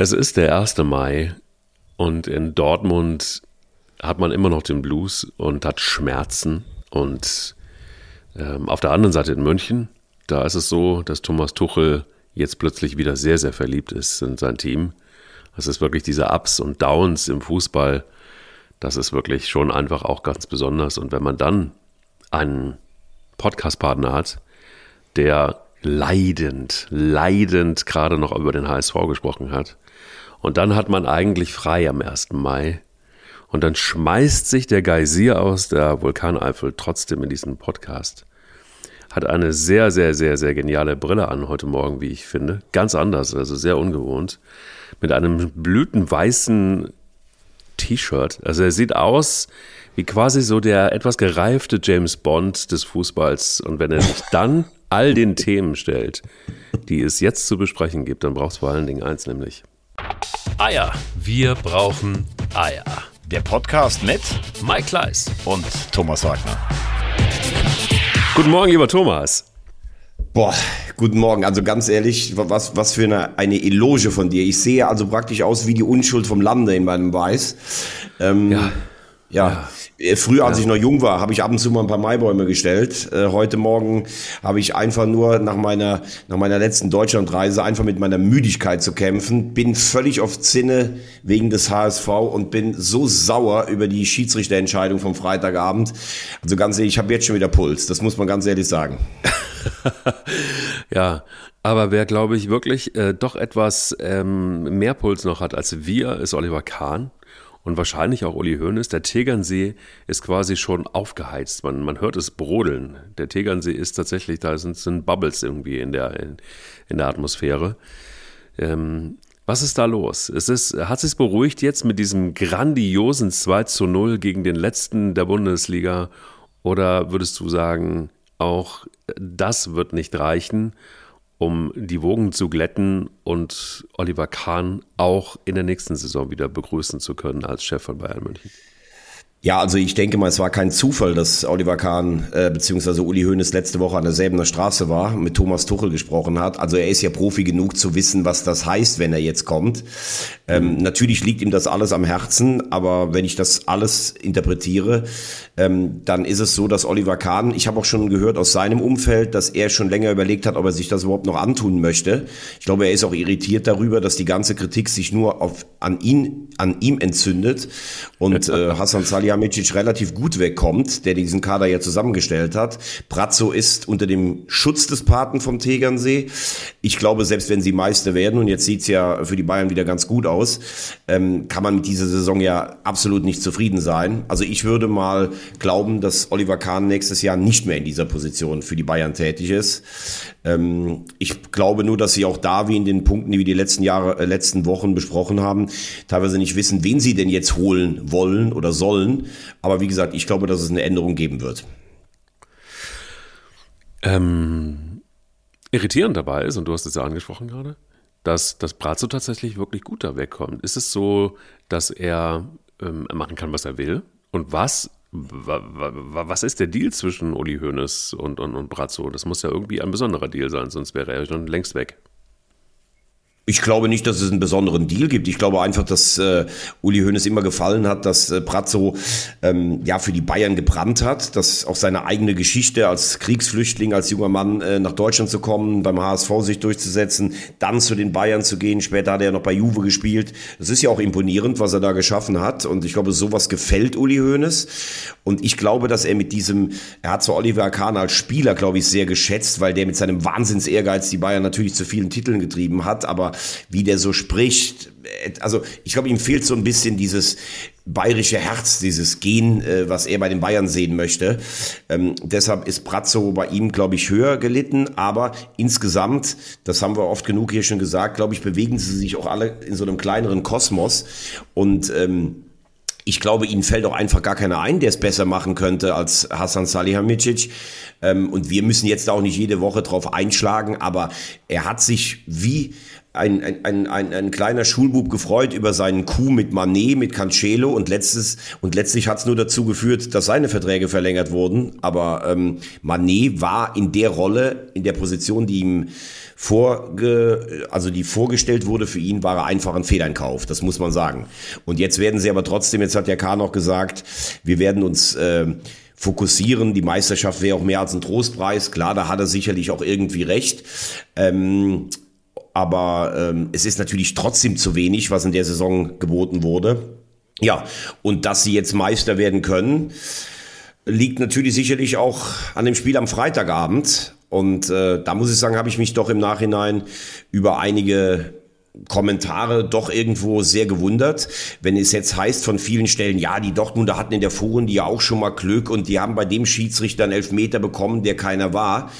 Es ist der 1. Mai und in Dortmund hat man immer noch den Blues und hat Schmerzen. Und ähm, auf der anderen Seite in München, da ist es so, dass Thomas Tuchel jetzt plötzlich wieder sehr, sehr verliebt ist in sein Team. Es ist wirklich diese Ups und Downs im Fußball. Das ist wirklich schon einfach auch ganz besonders. Und wenn man dann einen Podcast-Partner hat, der leidend, leidend gerade noch über den HSV gesprochen hat, und dann hat man eigentlich frei am 1. Mai. Und dann schmeißt sich der Geysir aus der Vulkaneifel trotzdem in diesen Podcast. Hat eine sehr, sehr, sehr, sehr geniale Brille an heute Morgen, wie ich finde. Ganz anders, also sehr ungewohnt. Mit einem blütenweißen T-Shirt. Also er sieht aus wie quasi so der etwas gereifte James Bond des Fußballs. Und wenn er sich dann all den Themen stellt, die es jetzt zu besprechen gibt, dann braucht es vor allen Dingen eins, nämlich Eier. Wir brauchen Eier. Der Podcast mit Mike Kleiss und Thomas Wagner. Guten Morgen, lieber Thomas. Boah, guten Morgen. Also ganz ehrlich, was, was für eine, eine Eloge von dir. Ich sehe also praktisch aus wie die Unschuld vom Lande in meinem Weiß. Ähm, ja. Ja, ja. Äh, früher, als ja. ich noch jung war, habe ich ab und zu mal ein paar Maibäume gestellt. Äh, heute Morgen habe ich einfach nur nach meiner, nach meiner letzten Deutschlandreise einfach mit meiner Müdigkeit zu kämpfen. Bin völlig auf Zinne wegen des HSV und bin so sauer über die Schiedsrichterentscheidung vom Freitagabend. Also ganz ehrlich, ich habe jetzt schon wieder Puls. Das muss man ganz ehrlich sagen. ja, aber wer, glaube ich, wirklich äh, doch etwas ähm, mehr Puls noch hat als wir, ist Oliver Kahn und wahrscheinlich auch Uli Hoeneß. Der Tegernsee ist quasi schon aufgeheizt. Man, man hört es brodeln. Der Tegernsee ist tatsächlich, da sind, sind Bubbles irgendwie in der, in, in der Atmosphäre. Ähm, was ist da los? Es ist, hat sich beruhigt jetzt mit diesem grandiosen 2 zu 0 gegen den letzten der Bundesliga? Oder würdest du sagen, auch das wird nicht reichen? Um die Wogen zu glätten und Oliver Kahn auch in der nächsten Saison wieder begrüßen zu können als Chef von Bayern München? Ja, also ich denke mal, es war kein Zufall, dass Oliver Kahn äh, bzw. Uli Hoeneß letzte Woche an der Säbener Straße war, mit Thomas Tuchel gesprochen hat. Also er ist ja Profi genug zu wissen, was das heißt, wenn er jetzt kommt. Ähm, natürlich liegt ihm das alles am Herzen, aber wenn ich das alles interpretiere, ähm, dann ist es so, dass Oliver Kahn, ich habe auch schon gehört aus seinem Umfeld, dass er schon länger überlegt hat, ob er sich das überhaupt noch antun möchte. Ich glaube, er ist auch irritiert darüber, dass die ganze Kritik sich nur auf, an ihn, an ihm entzündet und äh, Hassan Salih Salihamidzic relativ gut wegkommt, der diesen Kader ja zusammengestellt hat. Brazzo ist unter dem Schutz des Paten vom Tegernsee. Ich glaube, selbst wenn sie Meister werden, und jetzt sieht's ja für die Bayern wieder ganz gut aus, ähm, kann man mit dieser Saison ja absolut nicht zufrieden sein. Also ich würde mal glauben, dass Oliver Kahn nächstes Jahr nicht mehr in dieser Position für die Bayern tätig ist. Ähm, ich glaube nur, dass sie auch da, wie in den Punkten, die wir die letzten Jahre, äh, letzten Wochen besprochen haben, teilweise nicht wissen, wen sie denn jetzt holen wollen oder sollen. Aber wie gesagt, ich glaube, dass es eine Änderung geben wird. Ähm, irritierend dabei ist, und du hast es ja angesprochen gerade, dass, dass Brazzo tatsächlich wirklich gut da wegkommt. Ist es so, dass er ähm, machen kann, was er will? Und was was ist der Deal zwischen Uli Hoeneß und, und, und Brazzo? Das muss ja irgendwie ein besonderer Deal sein, sonst wäre er schon längst weg. Ich glaube nicht, dass es einen besonderen Deal gibt. Ich glaube einfach, dass äh, Uli Hoeneß immer gefallen hat, dass äh, Brazzo ähm, ja für die Bayern gebrannt hat, dass auch seine eigene Geschichte als Kriegsflüchtling, als junger Mann äh, nach Deutschland zu kommen, beim HSV sich durchzusetzen, dann zu den Bayern zu gehen. Später hat er noch bei Juve gespielt. Das ist ja auch imponierend, was er da geschaffen hat. Und ich glaube, sowas gefällt Uli Hoeneß. Und ich glaube, dass er mit diesem, er hat zwar Oliver Kahn als Spieler, glaube ich, sehr geschätzt, weil der mit seinem Wahnsinns-Ehrgeiz die Bayern natürlich zu vielen Titeln getrieben hat, aber wie der so spricht. Also ich glaube, ihm fehlt so ein bisschen dieses bayerische Herz, dieses Gen, äh, was er bei den Bayern sehen möchte. Ähm, deshalb ist Brazzo bei ihm, glaube ich, höher gelitten. Aber insgesamt, das haben wir oft genug hier schon gesagt, glaube ich, bewegen sie sich auch alle in so einem kleineren Kosmos. Und ähm, ich glaube, ihnen fällt auch einfach gar keiner ein, der es besser machen könnte als Hassan Salihamidzic. Ähm, und wir müssen jetzt auch nicht jede Woche drauf einschlagen, aber er hat sich wie ein, ein, ein, ein, ein kleiner Schulbub gefreut über seinen Coup mit Manet, mit Cancelo und letztes und letztlich hat es nur dazu geführt, dass seine Verträge verlängert wurden. Aber ähm, Manet war in der Rolle, in der Position, die ihm vorge, also die vorgestellt wurde für ihn, war er einfach ein Fehleinkauf. Das muss man sagen. Und jetzt werden sie aber trotzdem, jetzt hat der Kahn auch gesagt, wir werden uns äh, fokussieren. Die Meisterschaft wäre auch mehr als ein Trostpreis. Klar, da hat er sicherlich auch irgendwie recht. Ähm, aber ähm, es ist natürlich trotzdem zu wenig, was in der Saison geboten wurde. Ja, und dass sie jetzt Meister werden können, liegt natürlich sicherlich auch an dem Spiel am Freitagabend. Und äh, da muss ich sagen, habe ich mich doch im Nachhinein über einige Kommentare doch irgendwo sehr gewundert, wenn es jetzt heißt von vielen Stellen, ja, die Dortmunder hatten in der Vorrunde ja auch schon mal Glück und die haben bei dem Schiedsrichter einen Elfmeter bekommen, der keiner war.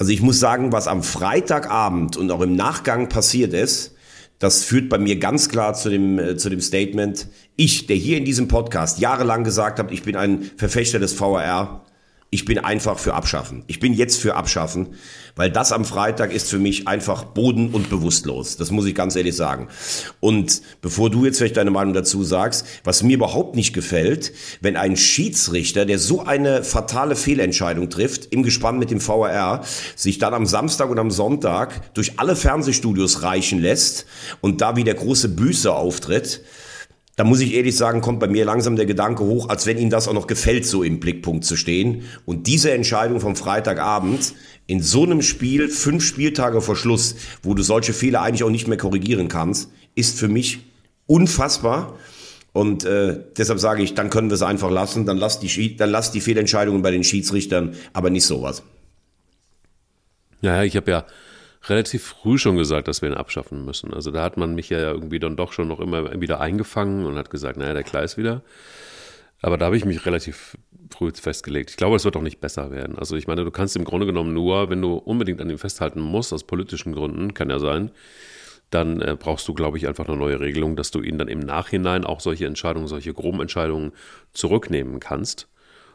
Also ich muss sagen, was am Freitagabend und auch im Nachgang passiert ist, das führt bei mir ganz klar zu dem, äh, zu dem Statement, ich, der hier in diesem Podcast jahrelang gesagt habe, ich bin ein Verfechter des VRR, ich bin einfach für Abschaffen. Ich bin jetzt für Abschaffen, weil das am Freitag ist für mich einfach boden- und bewusstlos. Das muss ich ganz ehrlich sagen. Und bevor du jetzt vielleicht deine Meinung dazu sagst, was mir überhaupt nicht gefällt, wenn ein Schiedsrichter, der so eine fatale Fehlentscheidung trifft, im Gespann mit dem VRR, sich dann am Samstag und am Sonntag durch alle Fernsehstudios reichen lässt und da wie der große Büßer auftritt, da muss ich ehrlich sagen, kommt bei mir langsam der Gedanke hoch, als wenn Ihnen das auch noch gefällt, so im Blickpunkt zu stehen. Und diese Entscheidung vom Freitagabend in so einem Spiel, fünf Spieltage vor Schluss, wo du solche Fehler eigentlich auch nicht mehr korrigieren kannst, ist für mich unfassbar. Und äh, deshalb sage ich, dann können wir es einfach lassen. Dann lass die, dann lass die Fehlentscheidungen bei den Schiedsrichtern, aber nicht sowas. Naja, ich habe ja relativ früh schon gesagt, dass wir ihn abschaffen müssen. Also da hat man mich ja irgendwie dann doch schon noch immer wieder eingefangen und hat gesagt, naja, der Kleis wieder. Aber da habe ich mich relativ früh festgelegt. Ich glaube, es wird auch nicht besser werden. Also ich meine, du kannst im Grunde genommen nur, wenn du unbedingt an ihm festhalten musst, aus politischen Gründen, kann ja sein, dann äh, brauchst du, glaube ich, einfach eine neue Regelung, dass du ihn dann im Nachhinein auch solche Entscheidungen, solche groben Entscheidungen zurücknehmen kannst.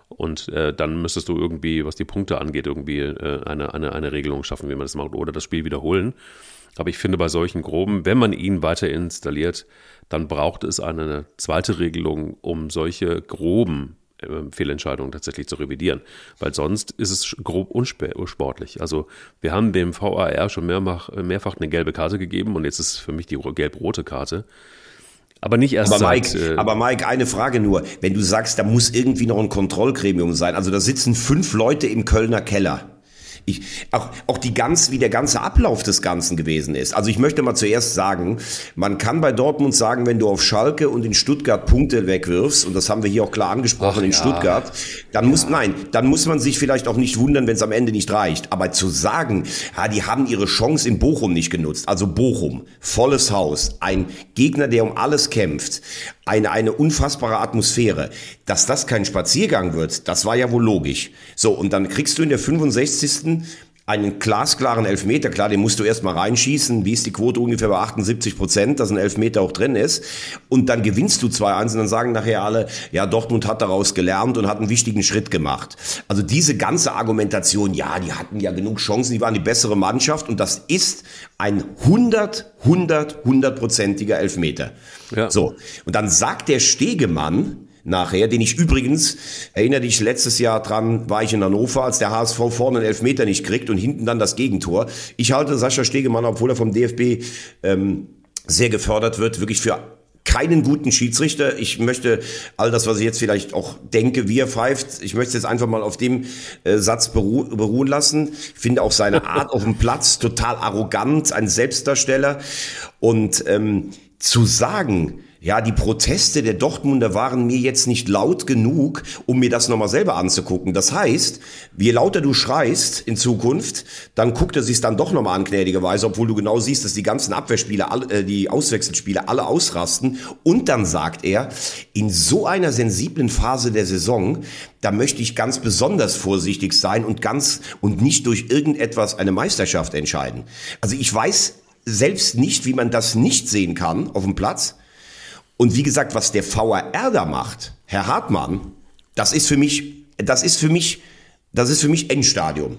Und äh, dann müsstest du irgendwie, was die Punkte angeht, irgendwie äh, eine, eine, eine Regelung schaffen, wie man das macht, oder das Spiel wiederholen. Aber ich finde, bei solchen groben, wenn man ihn weiter installiert, dann braucht es eine zweite Regelung, um solche groben äh, Fehlentscheidungen tatsächlich zu revidieren. Weil sonst ist es grob unsportlich. Also wir haben dem VAR schon mehrfach, mehrfach eine gelbe Karte gegeben und jetzt ist für mich die gelb-rote Karte. Aber nicht erst aber Mike, seit, äh aber Mike, eine Frage nur. Wenn du sagst, da muss irgendwie noch ein Kontrollgremium sein. Also da sitzen fünf Leute im Kölner Keller. Ich, auch, auch die ganz, wie der ganze Ablauf des Ganzen gewesen ist. Also ich möchte mal zuerst sagen, man kann bei Dortmund sagen, wenn du auf Schalke und in Stuttgart Punkte wegwirfst, und das haben wir hier auch klar angesprochen Ach, in ja. Stuttgart, dann ja. muss, nein, dann muss man sich vielleicht auch nicht wundern, wenn es am Ende nicht reicht. Aber zu sagen, ja, die haben ihre Chance in Bochum nicht genutzt. Also Bochum, volles Haus, ein Gegner, der um alles kämpft, eine, eine unfassbare Atmosphäre. Dass das kein Spaziergang wird, das war ja wohl logisch. So, und dann kriegst du in der 65 einen glasklaren Elfmeter, klar, den musst du erstmal reinschießen. Wie ist die Quote ungefähr bei 78 Prozent, dass ein Elfmeter auch drin ist? Und dann gewinnst du 2-1 und dann sagen nachher alle, ja, Dortmund hat daraus gelernt und hat einen wichtigen Schritt gemacht. Also diese ganze Argumentation, ja, die hatten ja genug Chancen, die waren die bessere Mannschaft und das ist ein 100, 100, 100-prozentiger Elfmeter. Ja. So. Und dann sagt der Stegemann, nachher, den ich übrigens, erinnere dich, letztes Jahr dran war ich in Hannover, als der HSV vorne einen Elfmeter nicht kriegt und hinten dann das Gegentor. Ich halte Sascha Stegemann, obwohl er vom DFB ähm, sehr gefördert wird, wirklich für keinen guten Schiedsrichter. Ich möchte all das, was ich jetzt vielleicht auch denke, wie er pfeift, ich möchte es jetzt einfach mal auf dem äh, Satz beru beruhen lassen. Ich finde auch seine Art auf dem Platz total arrogant, ein Selbstdarsteller. Und ähm, zu sagen, ja, die Proteste der Dortmunder waren mir jetzt nicht laut genug, um mir das nochmal selber anzugucken. Das heißt, je lauter du schreist in Zukunft, dann guckt er sich dann doch nochmal an, gnädigerweise, obwohl du genau siehst, dass die ganzen Abwehrspieler, äh, die Auswechselspieler alle ausrasten. Und dann sagt er, in so einer sensiblen Phase der Saison, da möchte ich ganz besonders vorsichtig sein und ganz und nicht durch irgendetwas eine Meisterschaft entscheiden. Also ich weiß selbst nicht, wie man das nicht sehen kann auf dem Platz. Und wie gesagt, was der VAR da macht, Herr Hartmann, das ist für mich, das ist für mich, das ist für mich Endstadium.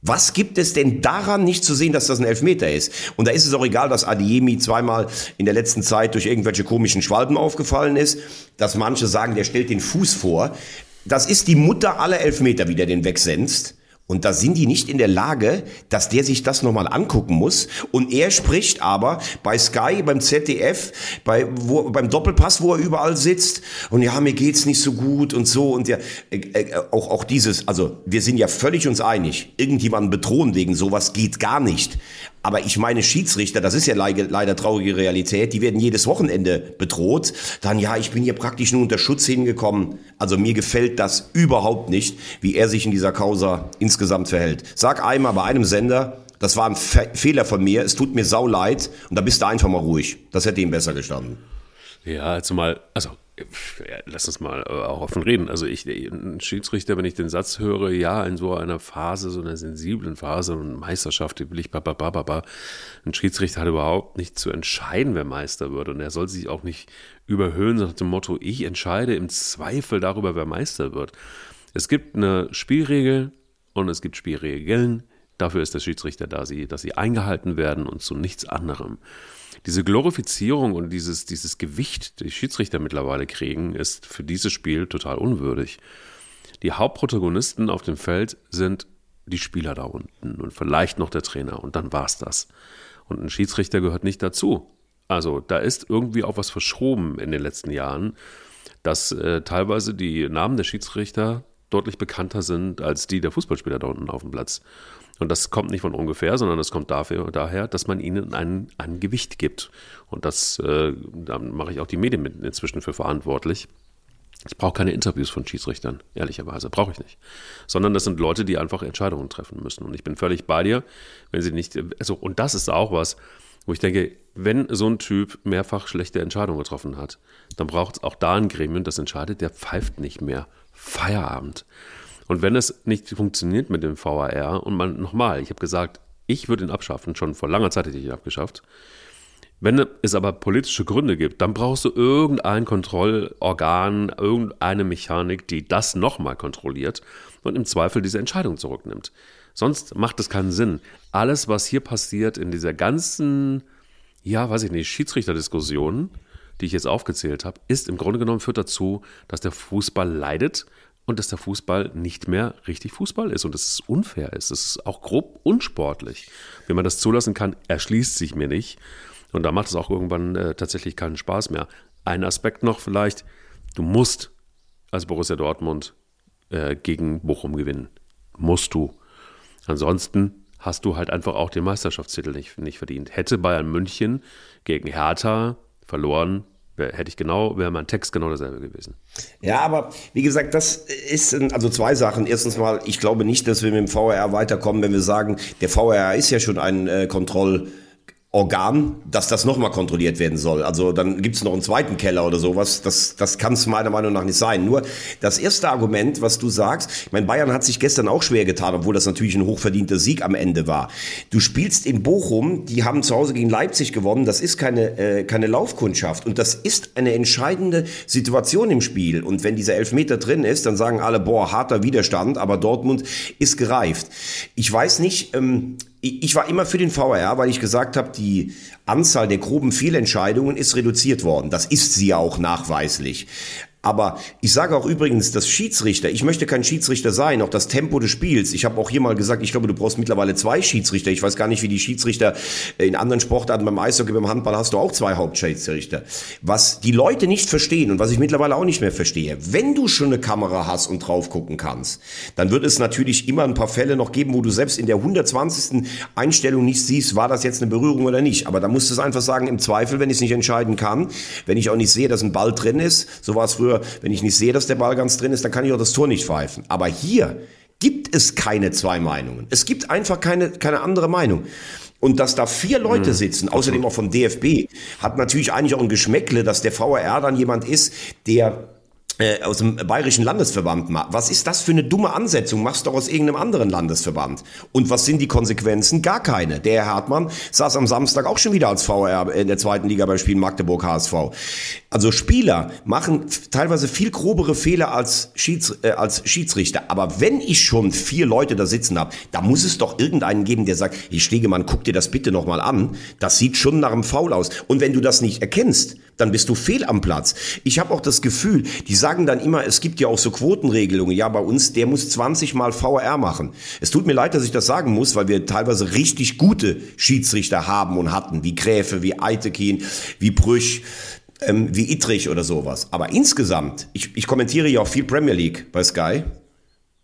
Was gibt es denn daran nicht zu sehen, dass das ein Elfmeter ist? Und da ist es auch egal, dass Adiemi zweimal in der letzten Zeit durch irgendwelche komischen Schwalben aufgefallen ist, dass manche sagen, der stellt den Fuß vor. Das ist die Mutter aller Elfmeter, wie der den wegsenzt. Und da sind die nicht in der Lage, dass der sich das nochmal angucken muss. Und er spricht aber bei Sky, beim ZDF, bei, wo, beim Doppelpass, wo er überall sitzt. Und ja, mir geht's nicht so gut und so. Und ja, äh, äh, auch, auch dieses, also wir sind ja völlig uns einig. Irgendjemanden bedrohen wegen sowas geht gar nicht. Aber ich meine Schiedsrichter, das ist ja leider, traurige Realität, die werden jedes Wochenende bedroht. Dann, ja, ich bin hier praktisch nur unter Schutz hingekommen. Also mir gefällt das überhaupt nicht, wie er sich in dieser Causa insgesamt verhält. Sag einmal bei einem Sender, das war ein Fe Fehler von mir, es tut mir sau leid und da bist du einfach mal ruhig. Das hätte ihm besser gestanden. Ja, zumal, also lass uns mal äh, auch offen reden. Also ich, ein Schiedsrichter, wenn ich den Satz höre, ja, in so einer Phase, so einer sensiblen Phase und Meisterschaft, die will ich bababababa, ein Schiedsrichter hat überhaupt nicht zu entscheiden, wer Meister wird. Und er soll sich auch nicht überhöhen nach dem Motto, ich entscheide im Zweifel darüber, wer Meister wird. Es gibt eine Spielregel und es gibt Spielregeln. Dafür ist der Schiedsrichter da, dass sie eingehalten werden und zu nichts anderem diese Glorifizierung und dieses, dieses Gewicht, die Schiedsrichter mittlerweile kriegen, ist für dieses Spiel total unwürdig. Die Hauptprotagonisten auf dem Feld sind die Spieler da unten und vielleicht noch der Trainer und dann war's das. Und ein Schiedsrichter gehört nicht dazu. Also da ist irgendwie auch was verschoben in den letzten Jahren, dass äh, teilweise die Namen der Schiedsrichter deutlich bekannter sind als die der Fußballspieler da unten auf dem Platz. Und das kommt nicht von ungefähr, sondern es kommt dafür, daher, dass man ihnen ein, ein Gewicht gibt. Und das, äh, da mache ich auch die Medien inzwischen für verantwortlich. Ich brauche keine Interviews von Schiedsrichtern, ehrlicherweise, brauche ich nicht. Sondern das sind Leute, die einfach Entscheidungen treffen müssen. Und ich bin völlig bei dir, wenn sie nicht, also, und das ist auch was, wo ich denke, wenn so ein Typ mehrfach schlechte Entscheidungen getroffen hat, dann braucht es auch da ein Gremium, das entscheidet, der pfeift nicht mehr. Feierabend. Und wenn es nicht funktioniert mit dem VAR und man nochmal, ich habe gesagt, ich würde ihn abschaffen, schon vor langer Zeit hätte ich ihn abgeschafft. Wenn es aber politische Gründe gibt, dann brauchst du irgendein Kontrollorgan, irgendeine Mechanik, die das nochmal kontrolliert und im Zweifel diese Entscheidung zurücknimmt. Sonst macht es keinen Sinn. Alles, was hier passiert in dieser ganzen, ja, weiß ich nicht, Schiedsrichterdiskussion, die ich jetzt aufgezählt habe, ist im Grunde genommen führt dazu, dass der Fußball leidet und dass der Fußball nicht mehr richtig Fußball ist und dass es unfair ist. Es ist auch grob unsportlich. Wenn man das zulassen kann, erschließt sich mir nicht. Und da macht es auch irgendwann äh, tatsächlich keinen Spaß mehr. Ein Aspekt noch vielleicht, du musst als Borussia Dortmund äh, gegen Bochum gewinnen. Musst du. Ansonsten hast du halt einfach auch den Meisterschaftstitel nicht, nicht verdient. Hätte Bayern München gegen Hertha verloren, hätte ich genau, wäre mein Text genau derselbe gewesen. Ja, aber wie gesagt, das ist also zwei Sachen. Erstens mal, ich glaube nicht, dass wir mit dem VRR weiterkommen, wenn wir sagen, der VRR ist ja schon ein äh, Kontroll- Organ, dass das nochmal kontrolliert werden soll. Also dann gibt es noch einen zweiten Keller oder sowas. Das, das kann es meiner Meinung nach nicht sein. Nur das erste Argument, was du sagst, ich meine, Bayern hat sich gestern auch schwer getan, obwohl das natürlich ein hochverdienter Sieg am Ende war. Du spielst in Bochum, die haben zu Hause gegen Leipzig gewonnen. Das ist keine, äh, keine Laufkundschaft. Und das ist eine entscheidende Situation im Spiel. Und wenn dieser Elfmeter drin ist, dann sagen alle, boah, harter Widerstand, aber Dortmund ist gereift. Ich weiß nicht, ähm, ich war immer für den VAR, weil ich gesagt habe, die Anzahl der groben Fehlentscheidungen ist reduziert worden. Das ist sie ja auch nachweislich. Aber ich sage auch übrigens, dass Schiedsrichter, ich möchte kein Schiedsrichter sein, auch das Tempo des Spiels. Ich habe auch hier mal gesagt, ich glaube, du brauchst mittlerweile zwei Schiedsrichter. Ich weiß gar nicht, wie die Schiedsrichter in anderen Sportarten, beim Eishockey, beim Handball hast du auch zwei Hauptschiedsrichter. Was die Leute nicht verstehen und was ich mittlerweile auch nicht mehr verstehe, wenn du schon eine Kamera hast und drauf gucken kannst, dann wird es natürlich immer ein paar Fälle noch geben, wo du selbst in der 120. Einstellung nicht siehst, war das jetzt eine Berührung oder nicht. Aber da musst du es einfach sagen, im Zweifel, wenn ich es nicht entscheiden kann, wenn ich auch nicht sehe, dass ein Ball drin ist, so war es früher früher, wenn ich nicht sehe, dass der Ball ganz drin ist, dann kann ich auch das Tor nicht pfeifen. Aber hier gibt es keine zwei Meinungen. Es gibt einfach keine, keine andere Meinung. Und dass da vier Leute mhm. sitzen, außerdem auch vom DFB, hat natürlich eigentlich auch ein Geschmäckle, dass der VRR dann jemand ist, der äh, aus dem bayerischen Landesverband macht. Was ist das für eine dumme Ansetzung? Machst doch aus irgendeinem anderen Landesverband. Und was sind die Konsequenzen? Gar keine. Der Herr Hartmann saß am Samstag auch schon wieder als VR in der zweiten Liga beim Spiel Magdeburg HSV. Also Spieler machen teilweise viel grobere Fehler als, Schieds, äh, als Schiedsrichter. Aber wenn ich schon vier Leute da sitzen habe, da muss es doch irgendeinen geben, der sagt, ich Stegemann, guck dir das bitte nochmal an. Das sieht schon nach einem Foul aus. Und wenn du das nicht erkennst, dann bist du fehl am Platz. Ich habe auch das Gefühl, die sagen dann immer, es gibt ja auch so Quotenregelungen. Ja, bei uns, der muss 20 mal VR machen. Es tut mir leid, dass ich das sagen muss, weil wir teilweise richtig gute Schiedsrichter haben und hatten, wie Gräfe, wie Eitekin, wie Brüch, ähm, wie Ittrich oder sowas. Aber insgesamt, ich, ich kommentiere ja auch viel Premier League bei Sky.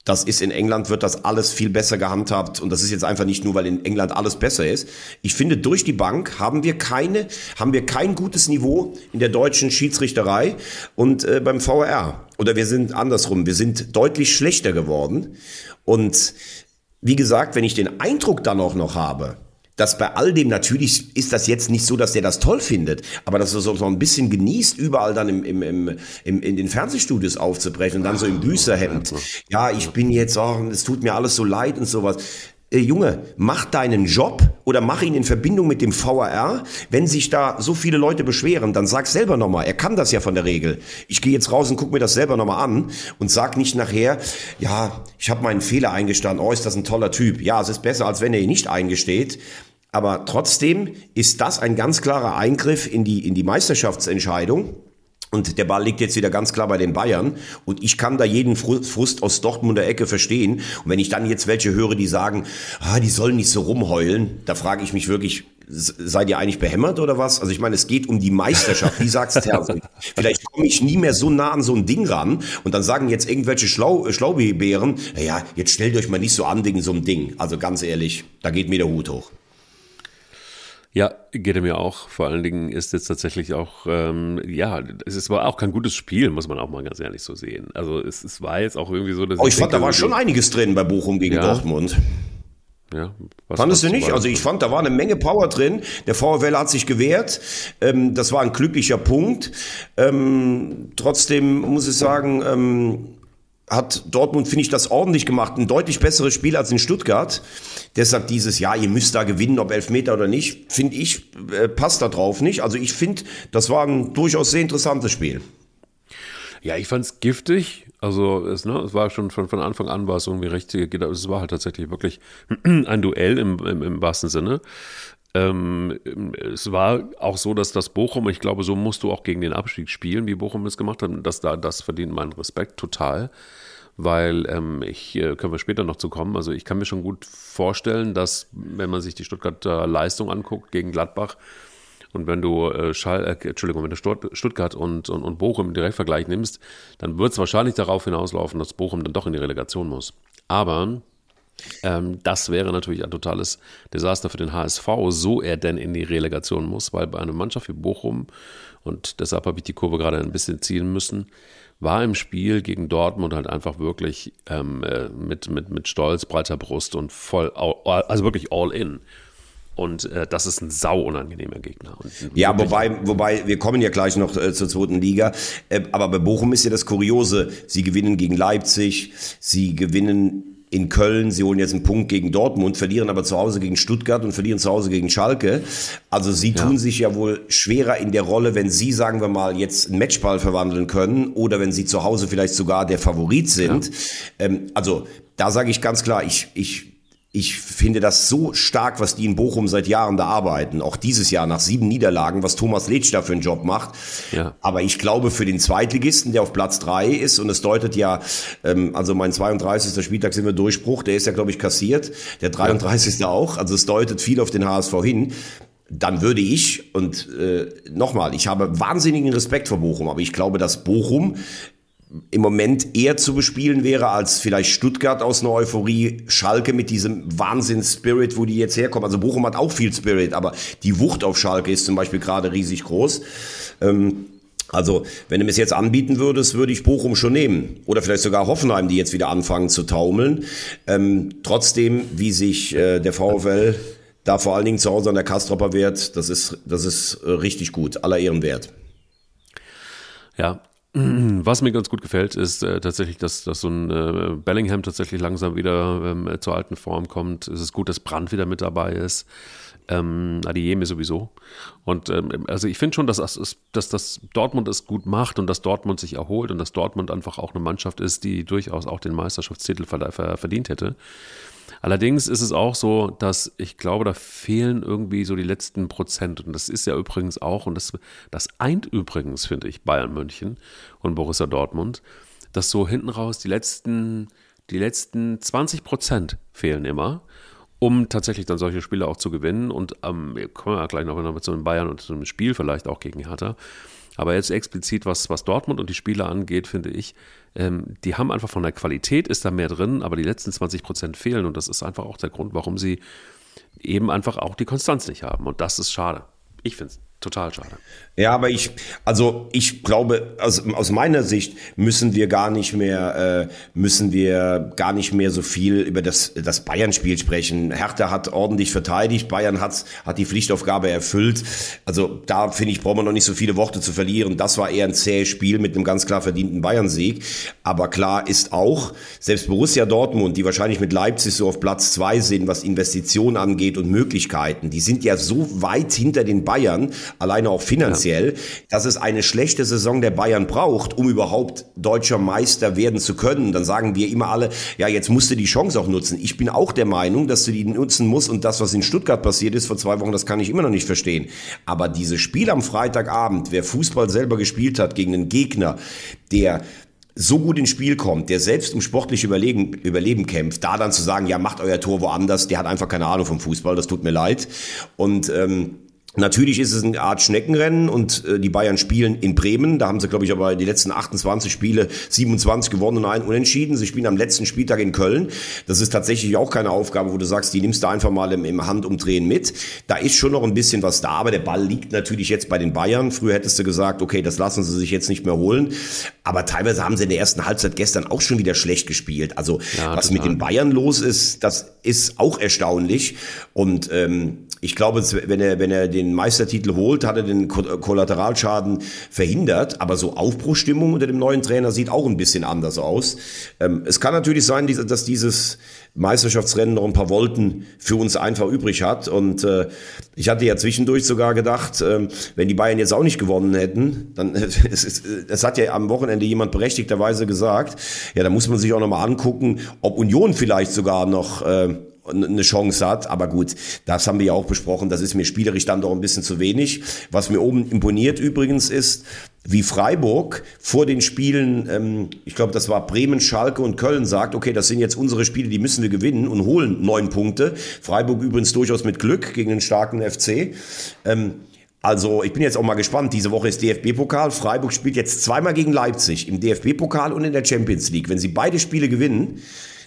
Das ist in England wird das alles viel besser gehandhabt und das ist jetzt einfach nicht nur, weil in England alles besser ist. Ich finde, durch die Bank haben wir keine, haben wir kein gutes Niveau in der deutschen Schiedsrichterei und äh, beim VR. Oder wir sind andersrum, wir sind deutlich schlechter geworden. Und wie gesagt, wenn ich den Eindruck dann auch noch habe, dass bei all dem natürlich ist das jetzt nicht so, dass der das toll findet, aber dass er so, so ein bisschen genießt, überall dann im, im, im, im, in den Fernsehstudios aufzubrechen und dann so im Büßerhemd. Ja, ich bin jetzt, oh, es tut mir alles so leid und sowas. Äh, Junge, mach deinen Job oder mach ihn in Verbindung mit dem VAR. Wenn sich da so viele Leute beschweren, dann sag selber nochmal. Er kann das ja von der Regel. Ich gehe jetzt raus und guck mir das selber nochmal an und sag nicht nachher, ja, ich habe meinen Fehler eingestanden. Oh, ist das ein toller Typ. Ja, es ist besser, als wenn er ihn nicht eingesteht. Aber trotzdem ist das ein ganz klarer Eingriff in die, in die Meisterschaftsentscheidung. Und der Ball liegt jetzt wieder ganz klar bei den Bayern. Und ich kann da jeden Frust aus Dortmunder Ecke verstehen. Und wenn ich dann jetzt welche höre, die sagen, ah, die sollen nicht so rumheulen, da frage ich mich wirklich, seid ihr eigentlich behämmert oder was? Also ich meine, es geht um die Meisterschaft. Wie sagst du, Vielleicht komme ich nie mehr so nah an so ein Ding ran und dann sagen jetzt irgendwelche Schlau Schlaubeeren, ja, jetzt stellt euch mal nicht so an wegen so einem Ding. Also ganz ehrlich, da geht mir der Hut hoch. Ja, geht er mir auch. Vor allen Dingen ist jetzt tatsächlich auch, ähm, ja, es ist aber auch kein gutes Spiel, muss man auch mal ganz ehrlich so sehen. Also es, es war jetzt auch irgendwie so, dass. Oh, ich, ich fand, denke, da war schon einiges drin bei Bochum gegen ja. Dortmund. Ja, Fandest du nicht? Also ich fand, da war eine Menge Power drin. Der VfL hat sich gewehrt. Ähm, das war ein glücklicher Punkt. Ähm, trotzdem muss ich sagen, ähm, hat Dortmund, finde ich, das ordentlich gemacht. Ein deutlich besseres Spiel als in Stuttgart. Deshalb dieses Jahr, ihr müsst da gewinnen, ob Elfmeter oder nicht, finde ich, äh, passt da drauf nicht. Also ich finde, das war ein durchaus sehr interessantes Spiel. Ja, ich fand es giftig. Also es, ne, es war schon von, von Anfang an war es irgendwie recht, es war halt tatsächlich wirklich ein Duell im, im, im wahrsten Sinne. Ähm, es war auch so, dass das Bochum, ich glaube, so musst du auch gegen den Abstieg spielen, wie Bochum es gemacht hat. Und das, da, das verdient meinen Respekt total. Weil ähm, ich, äh, können wir später noch zu kommen, also ich kann mir schon gut vorstellen, dass, wenn man sich die Stuttgarter Leistung anguckt gegen Gladbach, und wenn du äh, Schall, äh, Entschuldigung, wenn du Stuttgart und, und, und Bochum im Direktvergleich nimmst, dann wird es wahrscheinlich darauf hinauslaufen, dass Bochum dann doch in die Relegation muss. Aber ähm, das wäre natürlich ein totales Desaster für den HSV, so er denn in die Relegation muss, weil bei einer Mannschaft wie Bochum, und deshalb habe ich die Kurve gerade ein bisschen ziehen müssen, war im Spiel gegen Dortmund halt einfach wirklich ähm, äh, mit, mit, mit Stolz, breiter Brust und voll, also wirklich all in. Und äh, das ist ein sau unangenehmer Gegner. ja, wobei, wobei, wir kommen ja gleich noch äh, zur zweiten Liga. Äh, aber bei Bochum ist ja das Kuriose. Sie gewinnen gegen Leipzig, sie gewinnen in Köln. Sie holen jetzt einen Punkt gegen Dortmund, verlieren aber zu Hause gegen Stuttgart und verlieren zu Hause gegen Schalke. Also sie ja. tun sich ja wohl schwerer in der Rolle, wenn sie, sagen wir mal, jetzt einen Matchball verwandeln können oder wenn sie zu Hause vielleicht sogar der Favorit sind. Ja. Ähm, also da sage ich ganz klar, ich, ich ich finde das so stark, was die in Bochum seit Jahren da arbeiten. Auch dieses Jahr nach sieben Niederlagen, was Thomas Letsch da für einen Job macht. Ja. Aber ich glaube, für den Zweitligisten, der auf Platz drei ist, und es deutet ja, ähm, also mein 32. Spieltag sind wir Durchbruch, der ist ja, glaube ich, kassiert. Der 33. Ja. auch. Also es deutet viel auf den HSV hin dann würde ich, und äh, nochmal, ich habe wahnsinnigen Respekt vor Bochum, aber ich glaube, dass Bochum im Moment eher zu bespielen wäre als vielleicht Stuttgart aus einer Euphorie, Schalke mit diesem Wahnsinns-Spirit, wo die jetzt herkommen. Also Bochum hat auch viel Spirit, aber die Wucht auf Schalke ist zum Beispiel gerade riesig groß. Ähm, also, wenn du mir es jetzt anbieten würdest, würde ich Bochum schon nehmen. Oder vielleicht sogar Hoffenheim, die jetzt wieder anfangen zu taumeln. Ähm, trotzdem, wie sich äh, der VfL da vor allen Dingen zu Hause an der Kastropper wehrt, das ist, das ist äh, richtig gut, aller Ehren wert. Ja, Was mir ganz gut gefällt, ist äh, tatsächlich, dass, dass so ein äh, Bellingham tatsächlich langsam wieder ähm, zur alten Form kommt. Es ist gut, dass Brandt wieder mit dabei ist. Ähm, Adiemi sowieso. Und ähm, also ich finde schon, dass, dass, dass das Dortmund es gut macht und dass Dortmund sich erholt und dass Dortmund einfach auch eine Mannschaft ist, die durchaus auch den Meisterschaftstitel verdient hätte. Allerdings ist es auch so, dass ich glaube, da fehlen irgendwie so die letzten Prozent. Und das ist ja übrigens auch, und das, das eint übrigens, finde ich, Bayern München und Borussia Dortmund, dass so hinten raus die letzten, die letzten 20 Prozent fehlen immer um tatsächlich dann solche Spiele auch zu gewinnen. Und ähm, kommen wir gleich noch mit so einem Bayern und so einem Spiel vielleicht auch gegen Hertha. Aber jetzt explizit, was, was Dortmund und die Spieler angeht, finde ich, ähm, die haben einfach von der Qualität ist da mehr drin, aber die letzten 20 Prozent fehlen. Und das ist einfach auch der Grund, warum sie eben einfach auch die Konstanz nicht haben. Und das ist schade. Ich finde es total schade. Ja, aber ich, also ich glaube, also aus meiner Sicht müssen wir gar nicht mehr, äh, müssen wir gar nicht mehr so viel über das, das Bayern-Spiel sprechen. Hertha hat ordentlich verteidigt, Bayern hat, hat die Pflichtaufgabe erfüllt. Also da finde ich, brauchen wir noch nicht so viele Worte zu verlieren. Das war eher ein zähes Spiel mit einem ganz klar verdienten Bayern-Sieg. Aber klar ist auch, selbst Borussia Dortmund, die wahrscheinlich mit Leipzig so auf Platz zwei sind, was Investitionen angeht und Möglichkeiten, die sind ja so weit hinter den Bayern, alleine auch finanziell. Ja dass es eine schlechte Saison der Bayern braucht, um überhaupt deutscher Meister werden zu können. Dann sagen wir immer alle, ja, jetzt musst du die Chance auch nutzen. Ich bin auch der Meinung, dass du die nutzen musst und das, was in Stuttgart passiert ist vor zwei Wochen, das kann ich immer noch nicht verstehen. Aber dieses Spiel am Freitagabend, wer Fußball selber gespielt hat gegen einen Gegner, der so gut ins Spiel kommt, der selbst um sportliche Überleben, Überleben kämpft, da dann zu sagen, ja, macht euer Tor woanders, der hat einfach keine Ahnung vom Fußball, das tut mir leid. Und ähm, Natürlich ist es eine Art Schneckenrennen und äh, die Bayern spielen in Bremen. Da haben sie, glaube ich, aber die letzten 28 Spiele 27 gewonnen und einen unentschieden. Sie spielen am letzten Spieltag in Köln. Das ist tatsächlich auch keine Aufgabe, wo du sagst, die nimmst du einfach mal im, im Handumdrehen mit. Da ist schon noch ein bisschen was da, aber der Ball liegt natürlich jetzt bei den Bayern. Früher hättest du gesagt, okay, das lassen sie sich jetzt nicht mehr holen. Aber teilweise haben sie in der ersten Halbzeit gestern auch schon wieder schlecht gespielt. Also ja, was total. mit den Bayern los ist, das ist auch erstaunlich. Und ähm, ich glaube, wenn er, wenn er den Meistertitel holt, hat er den Kollateralschaden verhindert. Aber so Aufbruchstimmung unter dem neuen Trainer sieht auch ein bisschen anders aus. Ähm, es kann natürlich sein, dass dieses Meisterschaftsrennen noch ein paar Volten für uns einfach übrig hat. Und äh, ich hatte ja zwischendurch sogar gedacht, äh, wenn die Bayern jetzt auch nicht gewonnen hätten, dann es, ist, es hat ja am Wochenende jemand berechtigterweise gesagt, ja, da muss man sich auch nochmal angucken, ob Union vielleicht sogar noch äh, eine Chance hat. Aber gut, das haben wir ja auch besprochen. Das ist mir spielerisch dann doch ein bisschen zu wenig. Was mir oben imponiert übrigens ist, wie Freiburg vor den Spielen, ähm, ich glaube, das war Bremen, Schalke und Köln, sagt, okay, das sind jetzt unsere Spiele, die müssen wir gewinnen und holen neun Punkte. Freiburg übrigens durchaus mit Glück gegen den starken FC. Ähm, also ich bin jetzt auch mal gespannt. Diese Woche ist DFB-Pokal. Freiburg spielt jetzt zweimal gegen Leipzig im DFB-Pokal und in der Champions League. Wenn sie beide Spiele gewinnen,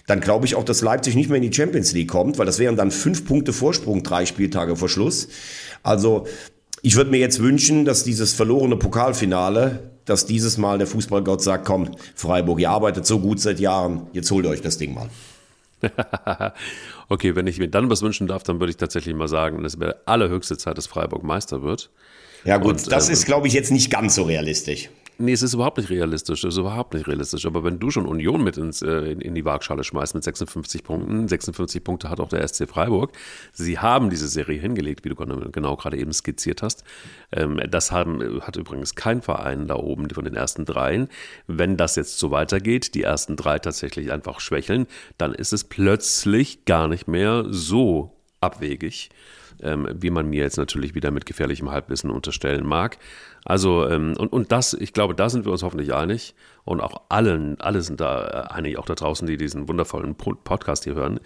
dann glaube ich auch, dass Leipzig nicht mehr in die Champions League kommt, weil das wären dann fünf Punkte Vorsprung, drei Spieltage vor Schluss. Also ich würde mir jetzt wünschen, dass dieses verlorene Pokalfinale, dass dieses Mal der Fußballgott sagt, komm, Freiburg, ihr arbeitet so gut seit Jahren, jetzt holt euch das Ding mal. okay, wenn ich mir dann was wünschen darf, dann würde ich tatsächlich mal sagen, es wäre allerhöchste Zeit, dass Freiburg Meister wird. Ja gut, Und, das ähm, ist, glaube ich, jetzt nicht ganz so realistisch. Nee, es ist überhaupt nicht realistisch. Es ist überhaupt nicht realistisch. Aber wenn du schon Union mit ins, äh, in, in, die Waagschale schmeißt mit 56 Punkten, 56 Punkte hat auch der SC Freiburg. Sie haben diese Serie hingelegt, wie du genau gerade eben skizziert hast. Ähm, das haben, hat übrigens kein Verein da oben von den ersten dreien. Wenn das jetzt so weitergeht, die ersten drei tatsächlich einfach schwächeln, dann ist es plötzlich gar nicht mehr so abwegig ähm, wie man mir jetzt natürlich wieder mit gefährlichem Halbwissen unterstellen mag. Also, ähm, und, und das, ich glaube, da sind wir uns hoffentlich einig und auch allen, alle sind da äh, einig, auch da draußen, die diesen wundervollen Podcast hier hören,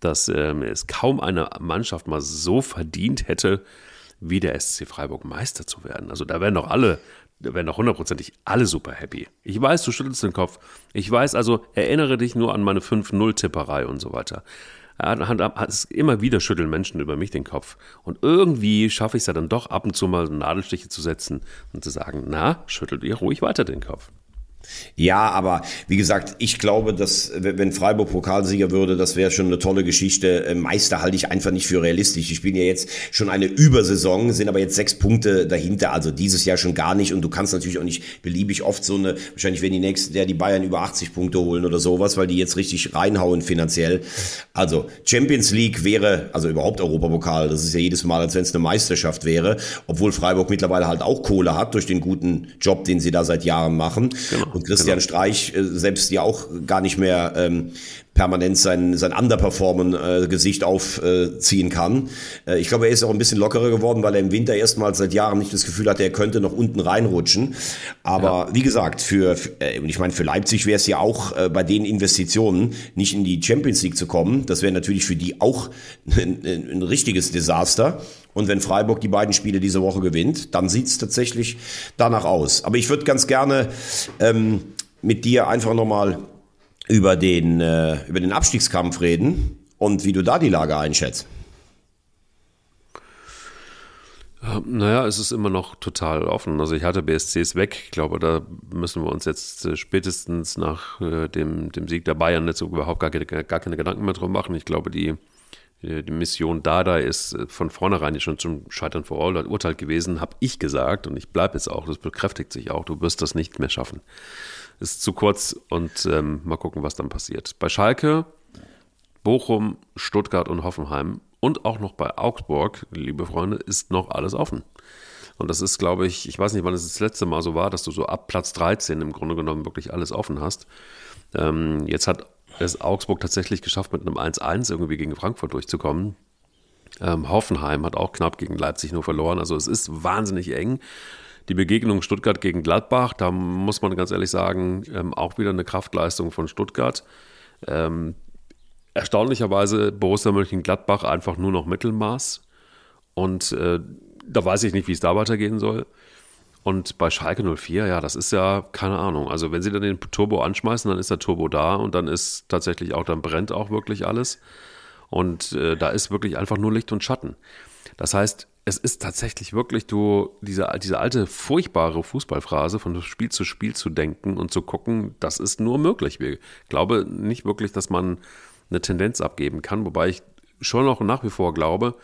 dass ähm, es kaum eine Mannschaft mal so verdient hätte, wie der SC Freiburg Meister zu werden. Also da wären doch alle, da wären doch hundertprozentig alle super happy. Ich weiß, du schüttelst den Kopf. Ich weiß also, erinnere dich nur an meine 5-0-Tipperei und so weiter immer wieder schütteln Menschen über mich den Kopf. Und irgendwie schaffe ich es ja dann doch ab und zu mal Nadelstiche zu setzen und zu sagen, na, schüttelt ihr ruhig weiter den Kopf. Ja, aber wie gesagt, ich glaube, dass wenn Freiburg Pokalsieger würde, das wäre schon eine tolle Geschichte. Äh, Meister halte ich einfach nicht für realistisch. Die spielen ja jetzt schon eine Übersaison, sind aber jetzt sechs Punkte dahinter, also dieses Jahr schon gar nicht. Und du kannst natürlich auch nicht beliebig oft so eine, wahrscheinlich werden die nächsten, der die Bayern über 80 Punkte holen oder sowas, weil die jetzt richtig reinhauen finanziell. Also Champions League wäre, also überhaupt Europapokal, das ist ja jedes Mal, als wenn es eine Meisterschaft wäre, obwohl Freiburg mittlerweile halt auch Kohle hat durch den guten Job, den sie da seit Jahren machen. Genau. Und Christian genau. Streich äh, selbst ja auch gar nicht mehr ähm, permanent sein, sein Underperformen-Gesicht äh, aufziehen kann. Äh, ich glaube, er ist auch ein bisschen lockerer geworden, weil er im Winter erstmals seit Jahren nicht das Gefühl hat, er könnte noch unten reinrutschen. Aber ja. wie gesagt, für, äh, ich meine, für Leipzig wäre es ja auch äh, bei den Investitionen nicht in die Champions League zu kommen. Das wäre natürlich für die auch ein, ein richtiges Desaster. Und wenn Freiburg die beiden Spiele diese Woche gewinnt, dann sieht es tatsächlich danach aus. Aber ich würde ganz gerne ähm, mit dir einfach nochmal über den, äh, über den Abstiegskampf reden und wie du da die Lage einschätzt. Naja, es ist immer noch total offen. Also ich hatte BSCs weg. Ich glaube, da müssen wir uns jetzt äh, spätestens nach äh, dem, dem Sieg der Bayern jetzt überhaupt gar keine, gar keine Gedanken mehr drum machen. Ich glaube, die, die Mission Dada ist äh, von vornherein schon zum Scheitern verurteilt gewesen, habe ich gesagt. Und ich bleibe jetzt auch, das bekräftigt sich auch. Du wirst das nicht mehr schaffen ist zu kurz und ähm, mal gucken, was dann passiert. Bei Schalke, Bochum, Stuttgart und Hoffenheim und auch noch bei Augsburg, liebe Freunde, ist noch alles offen. Und das ist, glaube ich, ich weiß nicht, wann es das letzte Mal so war, dass du so ab Platz 13 im Grunde genommen wirklich alles offen hast. Ähm, jetzt hat es Augsburg tatsächlich geschafft, mit einem 1-1 irgendwie gegen Frankfurt durchzukommen. Ähm, Hoffenheim hat auch knapp gegen Leipzig nur verloren. Also es ist wahnsinnig eng. Die Begegnung Stuttgart gegen Gladbach, da muss man ganz ehrlich sagen, ähm, auch wieder eine Kraftleistung von Stuttgart. Ähm, erstaunlicherweise Borussia Mönchengladbach einfach nur noch Mittelmaß. Und äh, da weiß ich nicht, wie es da weitergehen soll. Und bei Schalke 04, ja, das ist ja keine Ahnung. Also wenn sie dann den Turbo anschmeißen, dann ist der Turbo da und dann ist tatsächlich auch, dann brennt auch wirklich alles. Und äh, da ist wirklich einfach nur Licht und Schatten. Das heißt, es ist tatsächlich wirklich du, diese, diese alte furchtbare Fußballphrase von Spiel zu Spiel zu denken und zu gucken, das ist nur möglich. Ich glaube nicht wirklich, dass man eine Tendenz abgeben kann, wobei ich schon noch nach wie vor glaube,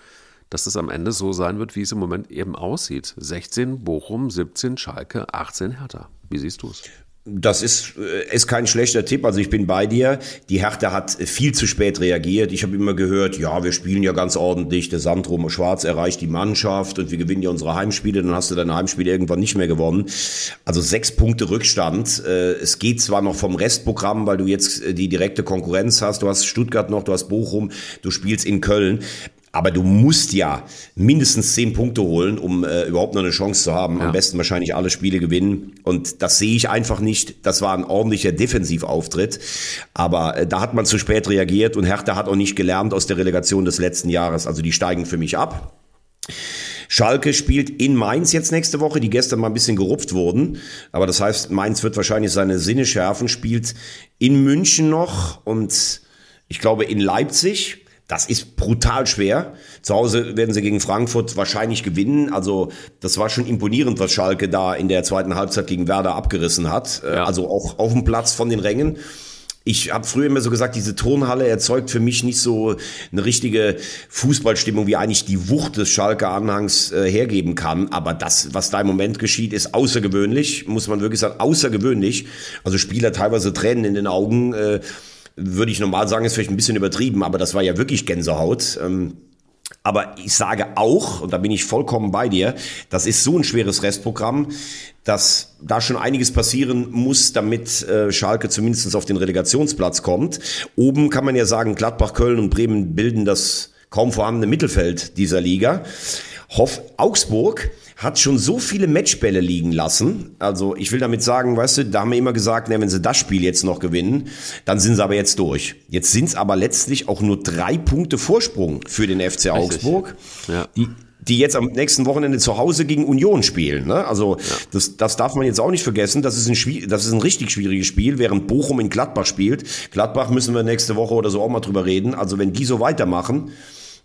dass es am Ende so sein wird, wie es im Moment eben aussieht. 16 Bochum, 17 Schalke, 18 Hertha. Wie siehst du es? Das ist, äh, ist kein schlechter Tipp. Also ich bin bei dir. Die Hertha hat viel zu spät reagiert. Ich habe immer gehört, ja, wir spielen ja ganz ordentlich. Der Sandrum Schwarz erreicht die Mannschaft und wir gewinnen ja unsere Heimspiele. Dann hast du deine Heimspiele irgendwann nicht mehr gewonnen. Also sechs Punkte Rückstand. Äh, es geht zwar noch vom Restprogramm, weil du jetzt äh, die direkte Konkurrenz hast. Du hast Stuttgart noch, du hast Bochum, du spielst in Köln. Aber du musst ja mindestens zehn Punkte holen, um äh, überhaupt noch eine Chance zu haben. Ja. Am besten wahrscheinlich alle Spiele gewinnen. Und das sehe ich einfach nicht. Das war ein ordentlicher Defensivauftritt. Aber äh, da hat man zu spät reagiert und Hertha hat auch nicht gelernt aus der Relegation des letzten Jahres. Also die steigen für mich ab. Schalke spielt in Mainz jetzt nächste Woche, die gestern mal ein bisschen gerupft wurden. Aber das heißt, Mainz wird wahrscheinlich seine Sinne schärfen, spielt in München noch und ich glaube in Leipzig. Das ist brutal schwer. Zu Hause werden sie gegen Frankfurt wahrscheinlich gewinnen. Also das war schon imponierend, was Schalke da in der zweiten Halbzeit gegen Werder abgerissen hat. Äh, ja. Also auch auf dem Platz von den Rängen. Ich habe früher immer so gesagt, diese Turnhalle erzeugt für mich nicht so eine richtige Fußballstimmung, wie eigentlich die Wucht des Schalke Anhangs äh, hergeben kann. Aber das, was da im Moment geschieht, ist außergewöhnlich, muss man wirklich sagen, außergewöhnlich. Also Spieler teilweise Tränen in den Augen. Äh, würde ich normal sagen, ist vielleicht ein bisschen übertrieben, aber das war ja wirklich Gänsehaut. Ähm, aber ich sage auch, und da bin ich vollkommen bei dir, das ist so ein schweres Restprogramm, dass da schon einiges passieren muss, damit äh, Schalke zumindest auf den Relegationsplatz kommt. Oben kann man ja sagen, Gladbach, Köln und Bremen bilden das kaum vorhandene Mittelfeld dieser Liga. Hoff Augsburg hat schon so viele Matchbälle liegen lassen. Also ich will damit sagen, weißt du, da haben wir immer gesagt, na, wenn sie das Spiel jetzt noch gewinnen, dann sind sie aber jetzt durch. Jetzt sind es aber letztlich auch nur drei Punkte Vorsprung für den FC Augsburg. Ja. Die, die jetzt am nächsten Wochenende zu Hause gegen Union spielen. Ne? Also ja. das, das darf man jetzt auch nicht vergessen. Das ist, ein das ist ein richtig schwieriges Spiel, während Bochum in Gladbach spielt. Gladbach müssen wir nächste Woche oder so auch mal drüber reden. Also wenn die so weitermachen,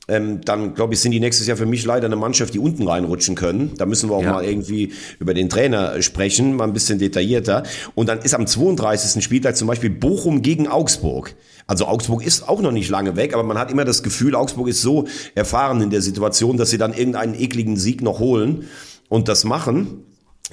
ähm, dann glaube ich, sind die nächstes Jahr für mich leider eine Mannschaft, die unten reinrutschen können. Da müssen wir auch Ja. mal irgendwie über den Trainer sprechen, mal ein bisschen detaillierter. Und dann ist am 32. Spieltag zum Beispiel Bochum gegen Augsburg. Also Augsburg ist auch noch nicht lange weg, aber man hat immer das Gefühl, Augsburg ist so erfahren in der Situation, dass sie dann irgendeinen ekligen Sieg noch holen und das machen.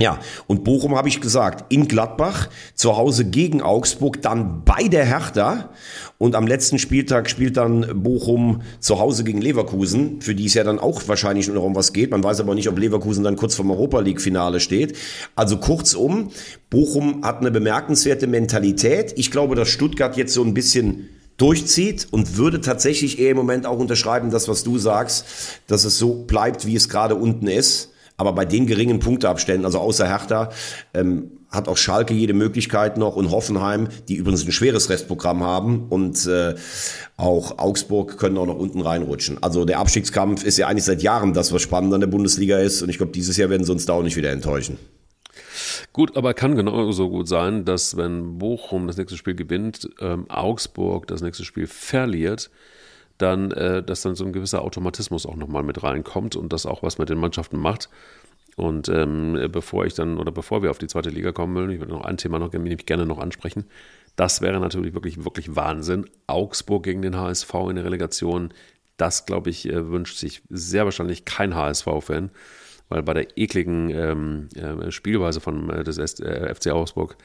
Ja, und Bochum habe ich gesagt, in Gladbach, zu Hause gegen Augsburg, dann bei der Hertha und am letzten Spieltag spielt dann Bochum zu Hause gegen Leverkusen, für die es ja dann auch wahrscheinlich nur noch um was geht. Man weiß aber nicht, ob Leverkusen dann kurz vorm Europa League Finale steht. Also kurzum, Bochum hat eine bemerkenswerte Mentalität. Ich glaube, dass Stuttgart jetzt so ein bisschen durchzieht und würde tatsächlich eher im Moment auch unterschreiben, das, was du sagst, dass es so bleibt, wie es gerade unten ist. Aber bei den geringen Punkteabständen, also außer Hertha, ähm, hat auch Schalke jede Möglichkeit noch und Hoffenheim, die übrigens ein schweres Restprogramm haben und äh, auch Augsburg können auch noch unten reinrutschen. Also der Abstiegskampf ist ja eigentlich seit Jahren das, was spannend an der Bundesliga ist und ich glaube, dieses Jahr werden sie uns da auch nicht wieder enttäuschen. Gut, aber kann genauso gut sein, dass wenn Bochum das nächste Spiel gewinnt, ähm, Augsburg das nächste Spiel verliert, dann, äh, dass dann so ein gewisser Automatismus auch nochmal mit reinkommt und das auch was mit den Mannschaften macht. Und ähm, bevor ich dann oder bevor wir auf die zweite Liga kommen will, ich würde noch ein Thema noch nämlich gerne noch ansprechen. Das wäre natürlich wirklich, wirklich Wahnsinn. Augsburg gegen den HSV in der Relegation. Das, glaube ich, äh, wünscht sich sehr wahrscheinlich kein HSV-Fan, weil bei der ekligen ähm, äh, Spielweise von äh, des äh, FC Augsburg,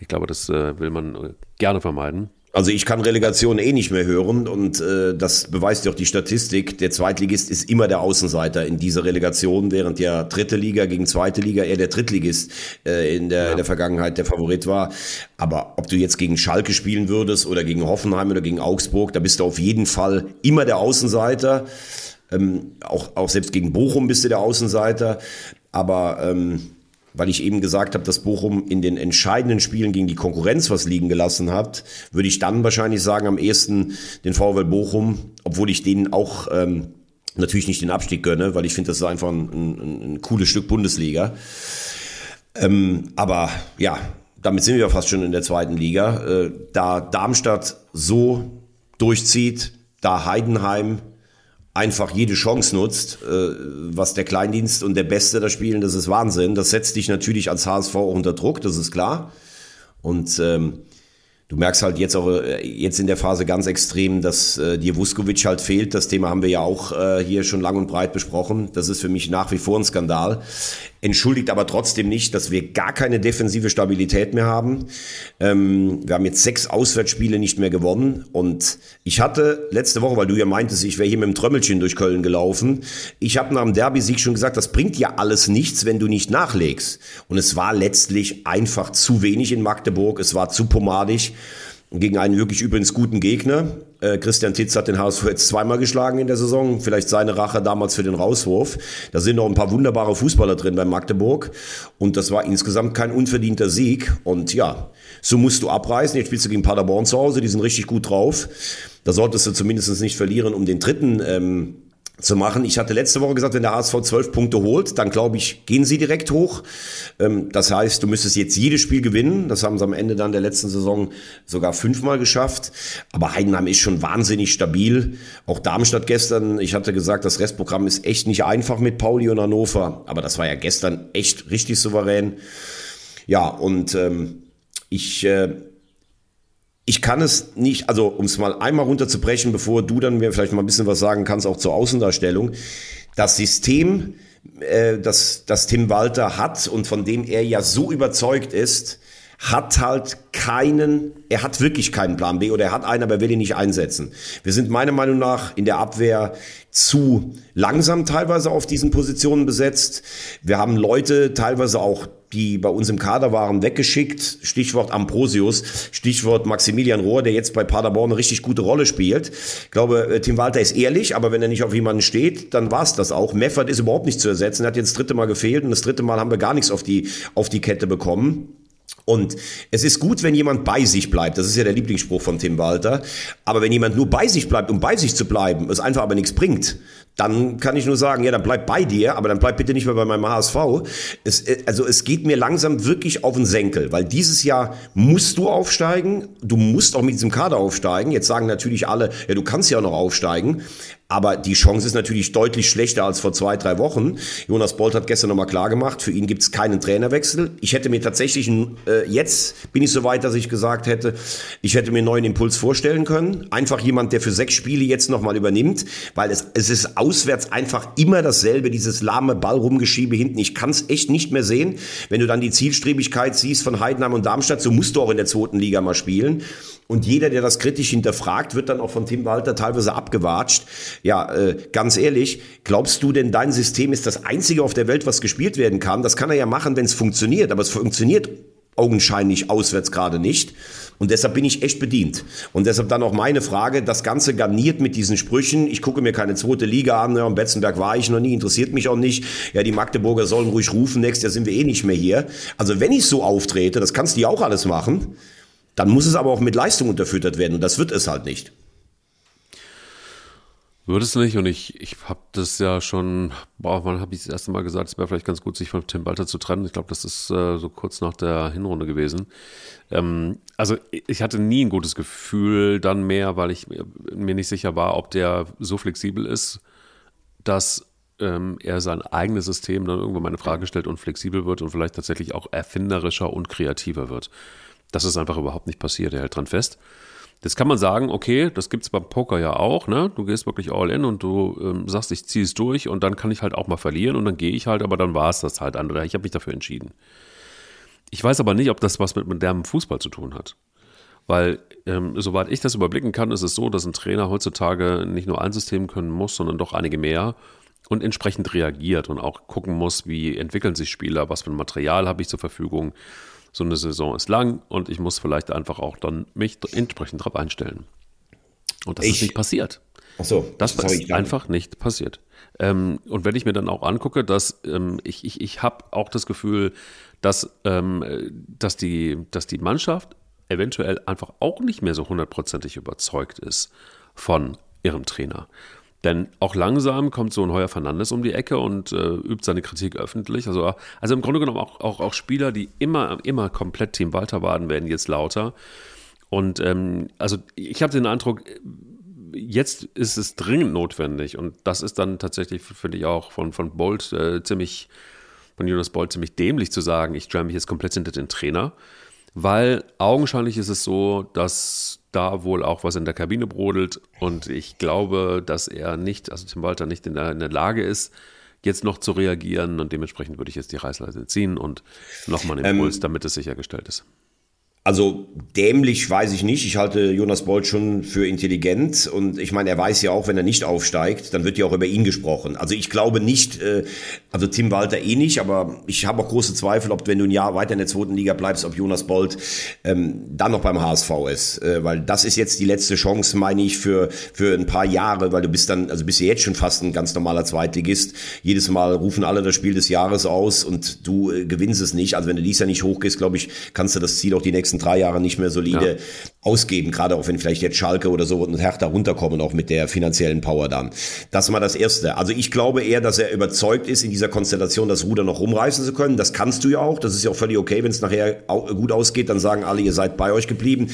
ich glaube, das äh, will man gerne vermeiden. Also ich kann Relegation eh nicht mehr hören und äh, das beweist ja auch die Statistik. Der Zweitligist ist immer der Außenseiter in dieser Relegation, während ja dritte Liga gegen zweite Liga eher der Drittligist äh, in, der, in der Vergangenheit der Favorit war. Aber ob du jetzt gegen Schalke spielen würdest oder gegen Hoffenheim oder gegen Augsburg, da bist du auf jeden Fall immer der Außenseiter. Ähm, auch, auch selbst gegen Bochum bist du der Außenseiter. Aber ähm, weil ich eben gesagt habe, dass Bochum in den entscheidenden Spielen gegen die Konkurrenz was liegen gelassen hat, würde ich dann wahrscheinlich sagen, am ehesten den VfL Bochum, obwohl ich denen auch ähm, natürlich nicht den Abstieg gönne, weil ich finde, das ist einfach ein, ein, ein cooles Stück Bundesliga. Ähm, aber ja, damit sind wir fast schon in der zweiten Liga. Äh, da Darmstadt so durchzieht, da Heidenheim einfach jede Chance nutzt, äh, was der Kleindienst und der Beste da spielen, das ist Wahnsinn. Das setzt dich natürlich als HSV auch unter Druck, das ist klar. Und ähm, du merkst halt jetzt auch äh, jetzt in der Phase ganz extrem, dass äh, dir Vuskovic halt fehlt. Das Thema haben wir ja auch äh, hier schon lang und breit besprochen. Das ist für mich nach wie vor ein Skandal. Entschuldigt aber trotzdem nicht, dass wir gar keine defensive Stabilität mehr haben. Ähm, wir haben jetzt sechs Auswärtsspiele nicht mehr gewonnen. Und ich hatte letzte Woche, weil du ja meintest, ich wäre hier mit dem Trömmelchen durch Köln gelaufen. Ich habe nach dem Derby-Sieg schon gesagt, das bringt ja alles nichts, wenn du nicht nachlegst. Und es war letztlich einfach zu wenig in Magdeburg. Es war zu pomadig gegen einen wirklich übrigens guten Gegner. Äh, Christian Titz hat den HSV jetzt zweimal geschlagen in der Saison. Vielleicht seine Rache damals für den Rauswurf. Da sind noch ein paar wunderbare Fußballer drin bei Magdeburg. Und das war insgesamt kein unverdienter Sieg. Und ja, so musst du abreißen. Jetzt spielst du gegen Paderborn zu Hause. Die sind richtig gut drauf. Da solltest du zumindest nicht verlieren, um den dritten ähm, zu machen. Ich hatte letzte Woche gesagt, wenn der HSV zwölf Punkte holt, dann glaube ich, gehen sie direkt hoch. Ähm, Das heißt, du müsstest jetzt jedes Spiel gewinnen. Das haben sie am Ende dann der letzten Saison sogar fünfmal geschafft. Aber Heidenheim ist schon wahnsinnig stabil. Auch Darmstadt gestern, ich hatte gesagt, das Restprogramm ist echt nicht einfach mit Pauli und Hannover. Aber das war ja gestern echt richtig souverän. Ja, und ähm, ich... Äh, ich kann es nicht, also um es mal einmal runterzubrechen, bevor du dann mir vielleicht mal ein bisschen was sagen kannst, auch zur Außendarstellung. Das System, äh, das, das Tim Walter hat und von dem er ja so überzeugt ist, hat halt keinen, er hat wirklich keinen Plan B oder er hat einen, aber er will ihn nicht einsetzen. Wir sind meiner Meinung nach in der Abwehr zu langsam teilweise auf diesen Positionen besetzt. Wir haben Leute teilweise auch die bei uns im Kader waren, weggeschickt. Stichwort Ambrosius, Stichwort Maximilian Rohr, der jetzt bei Paderborn eine richtig gute Rolle spielt. Ich glaube, äh, Tim Walter ist ehrlich, aber wenn er nicht auf jemanden steht, dann war's das auch. Meffert ist überhaupt nicht zu ersetzen. Er hat jetzt das dritte Mal gefehlt und das dritte Mal haben wir gar nichts auf die, auf die Kette bekommen. Und es ist gut, wenn jemand bei sich bleibt. Das ist ja der Lieblingsspruch von Tim Walter. Aber wenn jemand nur bei sich bleibt, um bei sich zu bleiben, es einfach aber nichts bringt, dann kann ich nur sagen, ja, dann bleib bei dir, aber dann bleib bitte nicht mehr bei meinem HSV. Es, äh, also es geht mir langsam wirklich auf den Senkel, weil dieses Jahr musst du aufsteigen, du musst auch mit diesem Kader aufsteigen. Jetzt sagen natürlich alle, ja, du kannst ja auch noch aufsteigen, aber die Chance ist natürlich deutlich schlechter als vor zwei, drei Wochen. Jonas Bolt hat gestern nochmal klar gemacht, für ihn gibt es keinen Trainerwechsel. Ich hätte mir tatsächlich, äh, jetzt bin ich so weit, dass ich gesagt hätte, ich hätte mir einen neuen Impuls vorstellen können. Einfach jemand, der für sechs Spiele jetzt nochmal übernimmt, weil es, es ist auswärts einfach immer dasselbe, dieses lahme Ballrumgeschiebe hinten. Ich kann es echt nicht mehr sehen. Wenn du dann die Zielstrebigkeit siehst von Heidenheim und Darmstadt, so musst du auch in der zweiten Liga mal spielen. Und jeder, der das kritisch hinterfragt, wird dann auch von Tim Walter teilweise abgewatscht. Ja, äh, ganz ehrlich, glaubst du denn, dein System ist das einzige auf der Welt, was gespielt werden kann? Das kann er ja machen, wenn es funktioniert, aber es funktioniert augenscheinlich auswärts gerade nicht. Und deshalb bin ich echt bedient. Und deshalb dann auch meine Frage, das Ganze garniert mit diesen Sprüchen. Ich gucke mir keine zweite Liga an, ja, am Betzenberg war ich noch nie, interessiert mich auch nicht. Ja, die Magdeburger sollen ruhig rufen, nächstes Jahr sind wir eh nicht mehr hier. Also wenn ich so auftrete, das kannst du ja auch alles machen, dann muss es aber auch mit Leistung unterfüttert werden und das wird es halt nicht. Würde es nicht und ich, ich habe das ja schon, boah, wann habe ich das erste Mal gesagt, es wäre vielleicht ganz gut, sich von Tim Walter zu trennen. Ich glaube, das ist äh, so kurz nach der Hinrunde gewesen. Ähm, also ich hatte nie ein gutes Gefühl dann mehr, weil ich mir nicht sicher war, ob der so flexibel ist, dass ähm, er sein eigenes System dann irgendwann mal eine Frage stellt und flexibel wird und vielleicht tatsächlich auch erfinderischer und kreativer wird. Das ist einfach überhaupt nicht passiert. Er hält dran fest. Das kann man sagen, okay, das gibt es beim Poker ja auch, ne? Du gehst wirklich all in und du ähm, sagst, ich ziehe es durch und dann kann ich halt auch mal verlieren und dann gehe ich halt, aber dann war es das halt andere. Ich habe mich dafür entschieden. Ich weiß aber nicht, ob das was mit modernem Fußball zu tun hat. Weil, ähm, soweit ich das überblicken kann, ist es so, dass ein Trainer heutzutage nicht nur ein System können muss, sondern doch einige mehr und entsprechend reagiert und auch gucken muss, wie entwickeln sich Spieler, was für ein Material habe ich zur Verfügung so eine Saison ist lang und ich muss vielleicht einfach auch dann mich entsprechend darauf einstellen. Und das ich, ist nicht passiert. Ach so, das ist einfach nicht passiert. Ähm, und wenn ich mir dann auch angucke, dass ähm, ich, ich, ich habe auch das Gefühl, dass, ähm, dass, die, dass die Mannschaft eventuell einfach auch nicht mehr so hundertprozentig überzeugt ist von ihrem Trainer. Denn auch langsam kommt so ein Heuer Fernandes um die Ecke und äh, übt seine Kritik öffentlich. Also, also im Grunde genommen auch, auch, auch Spieler, die immer, immer komplett Team Walter waren, werden jetzt lauter. Und ähm, also ich habe den Eindruck, jetzt ist es dringend notwendig. Und das ist dann tatsächlich, finde ich auch, von, von Bolt äh, ziemlich, von Jonas Bolt ziemlich dämlich zu sagen, ich stelle mich jetzt komplett hinter den Trainer. Weil augenscheinlich ist es so, dass da wohl auch was in der Kabine brodelt. Und ich glaube, dass er nicht, also Tim Walter nicht in der, in der Lage ist, jetzt noch zu reagieren. Und dementsprechend würde ich jetzt die Reißleite ziehen und nochmal einen Impuls, ähm, damit es sichergestellt ist. Also dämlich weiß ich nicht. Ich halte Jonas Bolt schon für intelligent und ich meine, er weiß ja auch, wenn er nicht aufsteigt, dann wird ja auch über ihn gesprochen. Also ich glaube nicht, äh, also Tim Walter eh nicht, aber ich habe auch große Zweifel, ob wenn du ein Jahr weiter in der zweiten Liga bleibst, ob Jonas Bolt ähm, dann noch beim HSV ist, äh, weil das ist jetzt die letzte Chance, meine ich, für für ein paar Jahre, weil du bist dann, also bist du jetzt schon fast ein ganz normaler Zweitligist. Jedes Mal rufen alle das Spiel des Jahres aus und du äh, gewinnst es nicht. Also wenn du dies Jahr nicht hochgehst, glaube ich, kannst du das Ziel auch die nächsten nächsten drei Jahre nicht mehr solide ja. ausgeben, gerade auch wenn vielleicht jetzt Schalke oder so und Hertha runterkommen, auch mit der finanziellen Power dann. Das war das Erste. Also ich glaube eher, dass er überzeugt ist, in dieser Konstellation das Ruder noch rumreißen zu können. Das kannst du ja auch. Das ist ja auch völlig okay, wenn es nachher gut ausgeht, dann sagen alle, ihr seid bei euch geblieben.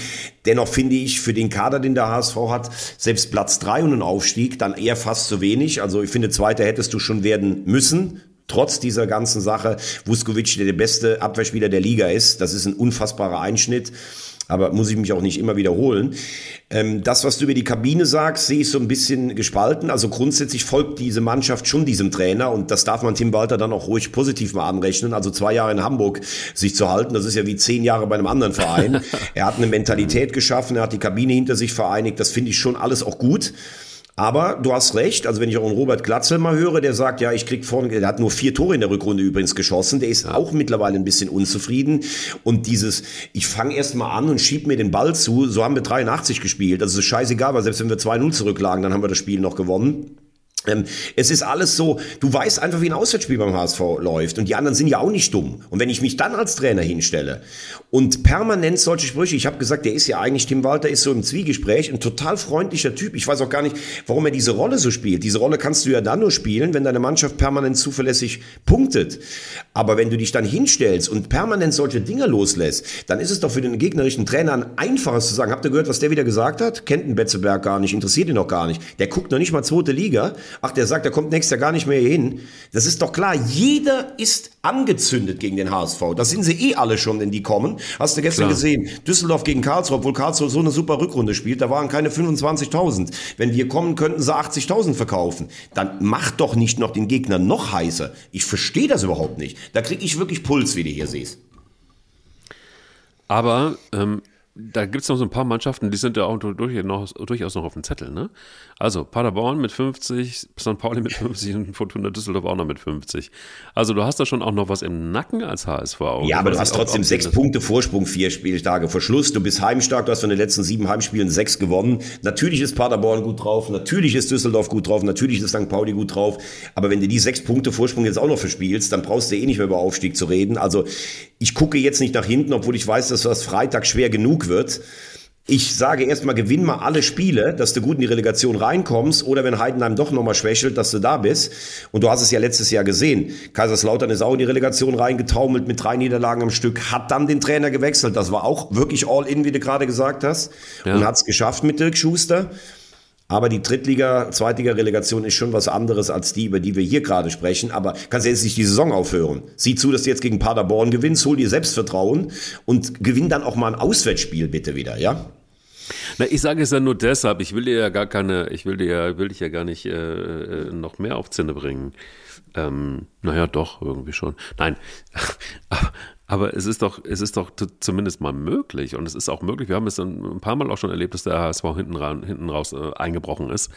Dennoch finde ich für den Kader, den der HSV hat, selbst Platz drei und ein Aufstieg dann eher fast zu wenig. Also ich finde, Zweiter hättest du schon werden müssen trotz dieser ganzen Sache Vuskovic der, der beste Abwehrspieler der Liga ist. Das ist ein unfassbarer Einschnitt. Aber muss ich mich auch nicht immer wiederholen. Ähm, das, was du über die Kabine sagst, sehe ich so ein bisschen gespalten. Also grundsätzlich folgt diese Mannschaft schon diesem Trainer und das darf man Tim Walter dann auch ruhig positiv mal anrechnen. Also zwei Jahre in Hamburg sich zu halten, das ist ja wie zehn Jahre bei einem anderen Verein. er hat eine Mentalität geschaffen, er hat die Kabine hinter sich vereinigt. Das finde ich schon alles auch gut. Aber du hast recht, also wenn ich auch einen Robert Glatzel mal höre, der sagt, ja, ich krieg vorne, der hat nur vier Tore in der Rückrunde übrigens geschossen, der ist auch mittlerweile ein bisschen unzufrieden. Und dieses, ich fange erst mal an und schieb mir den Ball zu, so haben wir 83 gespielt. Also ist scheißegal, weil selbst wenn wir 2-0 zurücklagen, dann haben wir das Spiel noch gewonnen. Ähm, es ist alles so, du weißt einfach, wie ein Auswärtsspiel beim HSV läuft und die anderen sind ja auch nicht dumm. Und wenn ich mich dann als Trainer hinstelle und permanent solche Sprüche, ich habe gesagt, der ist ja eigentlich, Tim Walter ist so im Zwiegespräch, ein total freundlicher Typ. Ich weiß auch gar nicht, warum er diese Rolle so spielt. Diese Rolle kannst du ja dann nur spielen, wenn deine Mannschaft permanent zuverlässig punktet. Aber wenn du dich dann hinstellst und permanent solche Dinge loslässt, dann ist es doch für den gegnerischen Trainer ein einfaches zu sagen, habt ihr gehört, was der wieder gesagt hat? Kennt den Betzeberg gar nicht, interessiert ihn noch gar nicht. Der guckt noch nicht mal zweite Liga ach, der sagt, der kommt nächstes Jahr gar nicht mehr hier hin. Das ist doch klar. Jeder ist angezündet gegen den HSV. Das sind sie eh alle schon, wenn die kommen. Hast du gestern klar. gesehen. Düsseldorf gegen Karlsruhe, obwohl Karlsruhe so eine super Rückrunde spielt, da waren keine 25.000. Wenn wir kommen, könnten sie 80.000 verkaufen. Dann macht doch nicht noch den Gegner noch heißer. Ich verstehe das überhaupt nicht. Da kriege ich wirklich Puls, wie du hier siehst. Aber ähm, da gibt es noch so ein paar Mannschaften, die sind ja auch durchaus noch auf dem Zettel. Ne? Also Paderborn mit 50, St. Pauli mit 50 und Fortuna Düsseldorf auch noch mit 50. Also du hast da schon auch noch was im Nacken als HSV. Ja, aber du hast trotzdem sechs Punkte Vorsprung, vier Spieltage vor Schluss. Du bist heimstark, du hast von den letzten sieben Heimspielen sechs gewonnen. Natürlich ist Paderborn gut drauf, natürlich ist Düsseldorf gut drauf, natürlich ist St. Pauli gut drauf. Aber wenn du die sechs Punkte Vorsprung jetzt auch noch verspielst, dann brauchst du eh nicht mehr über Aufstieg zu reden. Also ich gucke jetzt nicht nach hinten, obwohl ich weiß, dass das Freitag schwer genug wird. Ich sage erstmal, gewinn mal alle Spiele, dass du gut in die Relegation reinkommst oder wenn Heidenheim doch nochmal schwächelt, dass du da bist. Und du hast es ja letztes Jahr gesehen. Kaiserslautern ist auch in die Relegation reingetaumelt mit drei Niederlagen am Stück, hat dann den Trainer gewechselt. Das war auch wirklich all in, wie du gerade gesagt hast. Ja. Und hat es geschafft mit Dirk Schuster. Aber die Drittliga, Zweitliga-Relegation ist schon was anderes als die, über die wir hier gerade sprechen. Aber kannst du jetzt nicht die Saison aufhören. Sieh zu, dass du jetzt gegen Paderborn gewinnst, hol dir Selbstvertrauen und gewinn dann auch mal ein Auswärtsspiel bitte wieder, ja? Na, ich sage es ja nur deshalb, ich will dir ja gar keine, ich will dir ja, will dich ja gar nicht äh, äh noch mehr auf Zinne bringen. Ähm, naja, doch, irgendwie schon. Nein, aber es ist doch, es ist doch zumindest mal möglich und es ist auch möglich. Wir haben es ein paar Mal auch schon erlebt, dass der HSV hinten, ran, hinten raus äh, eingebrochen ist.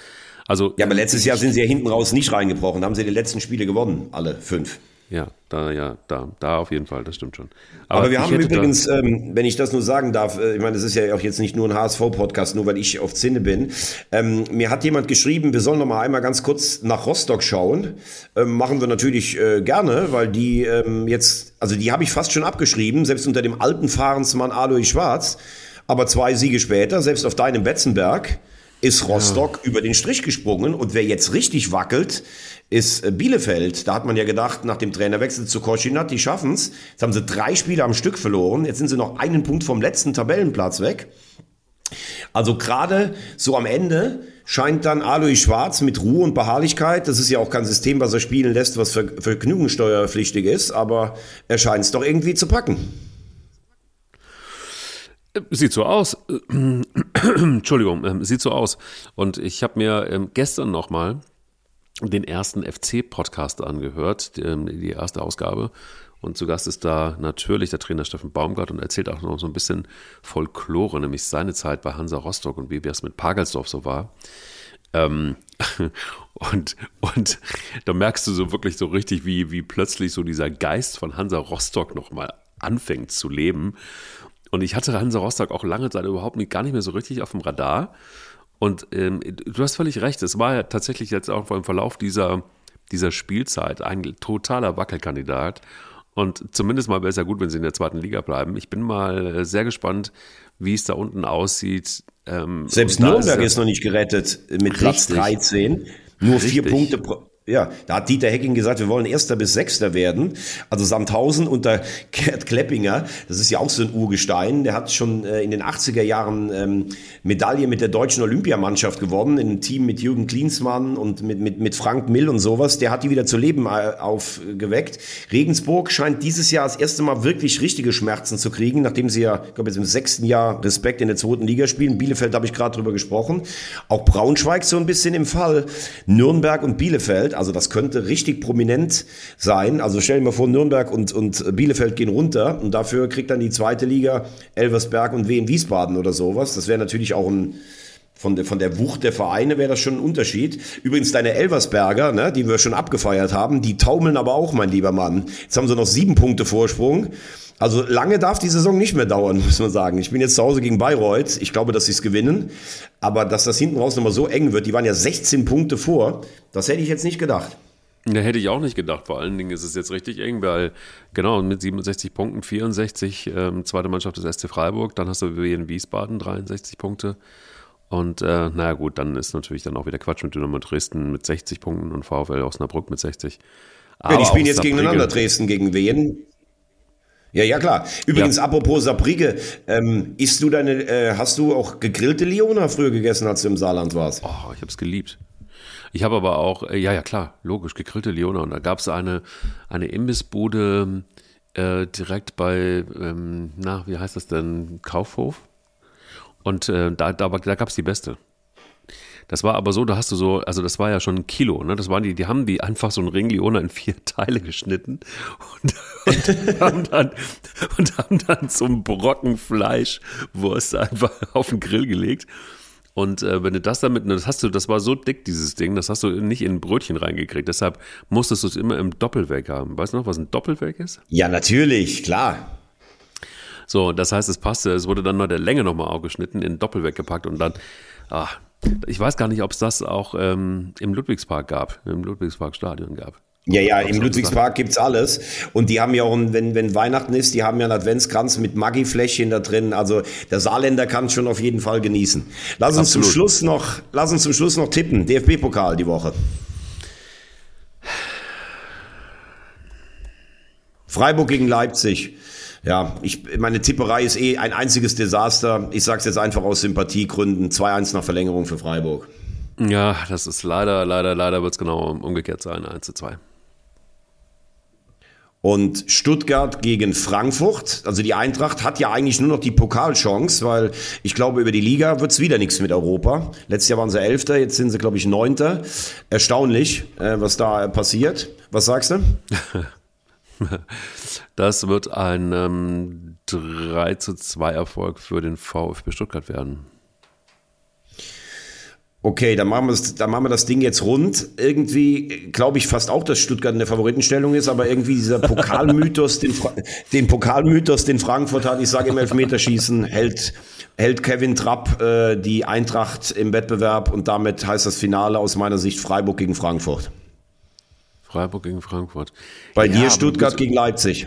Also ja, aber letztes Jahr sind sie ja hinten raus nicht reingebrochen. Haben sie die letzten Spiele gewonnen, alle fünf. Ja, da, ja, da, da auf jeden Fall, das stimmt schon. Aber, Aber wir haben übrigens, ähm, wenn ich das nur sagen darf, äh, ich meine, das ist ja auch jetzt nicht nur ein HSV-Podcast, nur weil ich auf Zinne bin. Ähm, mir hat jemand geschrieben, wir sollen noch mal einmal ganz kurz nach Rostock schauen. Ähm, machen wir natürlich äh, gerne, weil die ähm, jetzt, also die habe ich fast schon abgeschrieben, selbst unter dem alten Fahrensmann Alois Schwarz. Aber zwei Siege später, selbst auf deinem Betzenberg, ist Rostock ja. über den Strich gesprungen. Und wer jetzt richtig wackelt, ist äh, Bielefeld. Da hat man ja gedacht, nach dem Trainerwechsel zu Koschinat, die schaffen's. Jetzt haben sie drei Spiele am Stück verloren. Jetzt sind sie noch einen Punkt vom letzten Tabellenplatz weg. Also gerade so am Ende scheint dann Alois Schwarz mit Ruhe und Beharrlichkeit, das ist ja auch kein System, was er spielen lässt, was vergnügungssteuerpflichtig ist, aber er scheint es doch irgendwie zu packen. Sieht so aus. Entschuldigung, ähm, sieht so aus. Und ich habe mir ähm, gestern nochmal den ersten FC-Podcast angehört, ähm, die erste Ausgabe. Und zu Gast ist da natürlich der Trainer Steffen Baumgart und erzählt auch noch so ein bisschen Folklore, nämlich seine Zeit bei Hansa Rostock und wie es mit Pagelsdorf so war. Ähm, und, und da merkst du so wirklich so richtig, wie, wie plötzlich so dieser Geist von Hansa Rostock nochmal anfängt zu leben. Und ich hatte Hansa Rostock auch lange Zeit überhaupt nicht, gar nicht mehr so richtig auf dem Radar. Und ähm, du hast völlig recht, es war ja tatsächlich jetzt auch im Verlauf dieser, dieser Spielzeit ein totaler Wackelkandidat. Und zumindest mal wäre es ja gut, wenn sie in der zweiten Liga bleiben. Ich bin mal äh, sehr gespannt, wie es da unten aussieht. Ähm, Selbst Nürnberg ist, ist, noch nicht gerettet mit richtig. Platz 13. Nur richtig. vier Punkte pro, ja, da hat Dieter Hecking gesagt, wir wollen Erster bis Sechster werden. Also Sandhausen unter Gerd Kleppinger, das ist ja auch so ein Urgestein, der hat schon äh, in den 80er Jahren ähm, Medaille mit der deutschen Olympiamannschaft gewonnen, in einem Team mit Jürgen Klinsmann und mit, mit, mit Frank Mill und sowas. Der hat die wieder zu Leben äh, aufgeweckt. Regensburg scheint dieses Jahr das erste Mal wirklich richtige Schmerzen zu kriegen, nachdem sie ja, ich glaube jetzt im sechsten Jahr Respekt in der zweiten Liga spielen. Bielefeld habe ich gerade drüber gesprochen. Auch Braunschweig so ein bisschen im Fall. Nürnberg und Bielefeld also das könnte richtig prominent sein. Also stell dir mal vor, Nürnberg und, und Bielefeld gehen runter und dafür kriegt dann die zweite Liga Elversberg und Wien Wiesbaden oder sowas. Das wäre natürlich auch ein, von der, von der Wucht der Vereine wäre das schon ein Unterschied. Übrigens deine Elversberger, ne, die wir schon abgefeiert haben, die taumeln aber auch, mein lieber Mann. Jetzt haben sie noch sieben Punkte Vorsprung. Also lange darf die Saison nicht mehr dauern, muss man sagen. Ich bin jetzt zu Hause gegen Bayreuth. Ich glaube, dass sie es gewinnen. Aber dass das hinten raus nochmal so eng wird, die waren ja 16 Punkte vor, das hätte ich jetzt nicht gedacht. Ja, hätte ich auch nicht gedacht. Vor allen Dingen ist es jetzt richtig eng, weil genau mit 67 Punkten, 64 ähm, zweite Mannschaft des SC Freiburg, dann hast du wie in Wiesbaden 63 Punkte. Und äh, naja gut, dann ist natürlich dann auch wieder Quatsch mit Dynamo Dresden mit 60 Punkten und VfL Osnabrück mit 60. Aber ja, die spielen jetzt gegeneinander, Dresden gegen wen? Ja, ja, klar. Übrigens, ja. apropos Sabrige, ähm, isst du deine, äh, hast du auch gegrillte Liona früher gegessen, als du im Saarland warst? Oh, ich habe es geliebt. Ich habe aber auch, äh, ja, ja, klar, logisch, gegrillte Liona. Und da gab es eine, eine Imbissbude äh, direkt bei, ähm, na, wie heißt das denn, Kaufhof? Und äh, da, da, da gab es die beste. Das war aber so, da hast du so, also das war ja schon ein Kilo, ne? Das waren die, die haben die einfach so ein Ring Leona in vier Teile geschnitten und, und, haben, dann, und haben dann so ein Brocken Fleischwurst einfach auf den Grill gelegt. Und äh, wenn du das damit, das hast du, das war so dick, dieses Ding, das hast du nicht in ein Brötchen reingekriegt. Deshalb musstest du es immer im Doppelweg haben. Weißt du noch, was ein Doppelweg ist? Ja, natürlich, klar. So, das heißt, es passte, es wurde dann noch der Länge nochmal aufgeschnitten, in Doppelweg gepackt und dann, ah, ich weiß gar nicht, ob es das auch ähm, im Ludwigspark gab, im Ludwigsparkstadion gab. Ja, ja, im Ludwigspark gibt's alles. Und die haben ja auch, wenn, wenn Weihnachten ist, die haben ja einen Adventskranz mit Maggi-Fläschchen da drin. Also der Saarländer kann schon auf jeden Fall genießen. Lass uns Absolut. zum Schluss noch, lass uns zum Schluss noch tippen. DFB-Pokal die Woche. Freiburg gegen Leipzig. Ja, ich, meine Tipperei ist eh ein einziges Desaster. Ich sage es jetzt einfach aus Sympathiegründen. 2-1 nach Verlängerung für Freiburg. Ja, das ist leider, leider, leider wird es genau umgekehrt sein. 1 2. Und Stuttgart gegen Frankfurt, also die Eintracht hat ja eigentlich nur noch die Pokalchance, weil ich glaube, über die Liga wird es wieder nichts mit Europa. Letztes Jahr waren sie Elfter, jetzt sind sie, glaube ich, Neunter. Erstaunlich, äh, was da passiert. Was sagst du? Das wird ein ähm, 3 zu 2 Erfolg für den VfB Stuttgart werden. Okay, dann machen, wir das, dann machen wir das Ding jetzt rund. Irgendwie glaube ich fast auch, dass Stuttgart in der Favoritenstellung ist, aber irgendwie dieser Pokalmythos, den, den Pokalmythos, den Frankfurt hat, ich sage im Elfmeterschießen, hält, hält Kevin Trapp äh, die Eintracht im Wettbewerb und damit heißt das Finale aus meiner Sicht Freiburg gegen Frankfurt. Freiburg gegen Frankfurt. Bei ja, dir Stuttgart gegen Leipzig.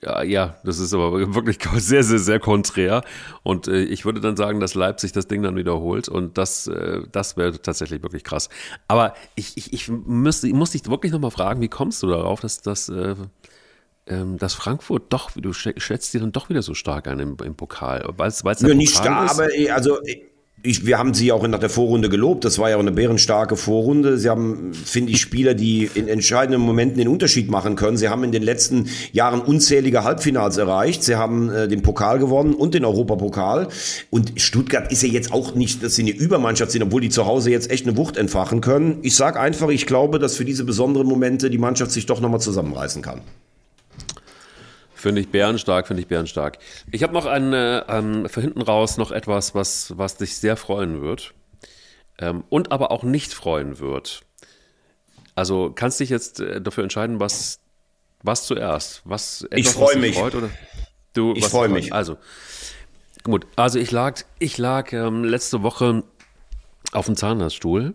Ja, ja, das ist aber wirklich sehr, sehr, sehr konträr. Und äh, ich würde dann sagen, dass Leipzig das Ding dann wiederholt. Und das, äh, das wäre tatsächlich wirklich krass. Aber ich, ich, ich, müsste, muss dich wirklich nochmal fragen, wie kommst du darauf, dass, dass, äh, ähm, dass Frankfurt doch, du schätzt dir dann doch wieder so stark ein im, im Pokal? Weil es ja, nicht stark, aber also ich, wir haben sie auch nach der Vorrunde gelobt. Das war ja auch eine bärenstarke Vorrunde. Sie haben, finde ich, Spieler, die in entscheidenden Momenten den Unterschied machen können. Sie haben in den letzten Jahren unzählige Halbfinals erreicht. Sie haben äh, den Pokal gewonnen und den Europapokal. Und Stuttgart ist ja jetzt auch nicht, dass sie eine Übermannschaft sind, obwohl die zu Hause jetzt echt eine Wucht entfachen können. Ich sage einfach, ich glaube, dass für diese besonderen Momente die Mannschaft sich doch nochmal zusammenreißen kann. Finde ich bärenstark, finde ich bärenstark. Ich habe noch eine, ähm, für hinten raus noch etwas, was, was dich sehr freuen wird. Ähm, und aber auch nicht freuen wird. Also kannst dich jetzt äh, dafür entscheiden, was, was zuerst. Was, etwas, ich freue mich. Freut, oder? Du, ich freue mich. Also, gut. Also ich lag, ich lag ähm, letzte Woche auf dem Zahnarztstuhl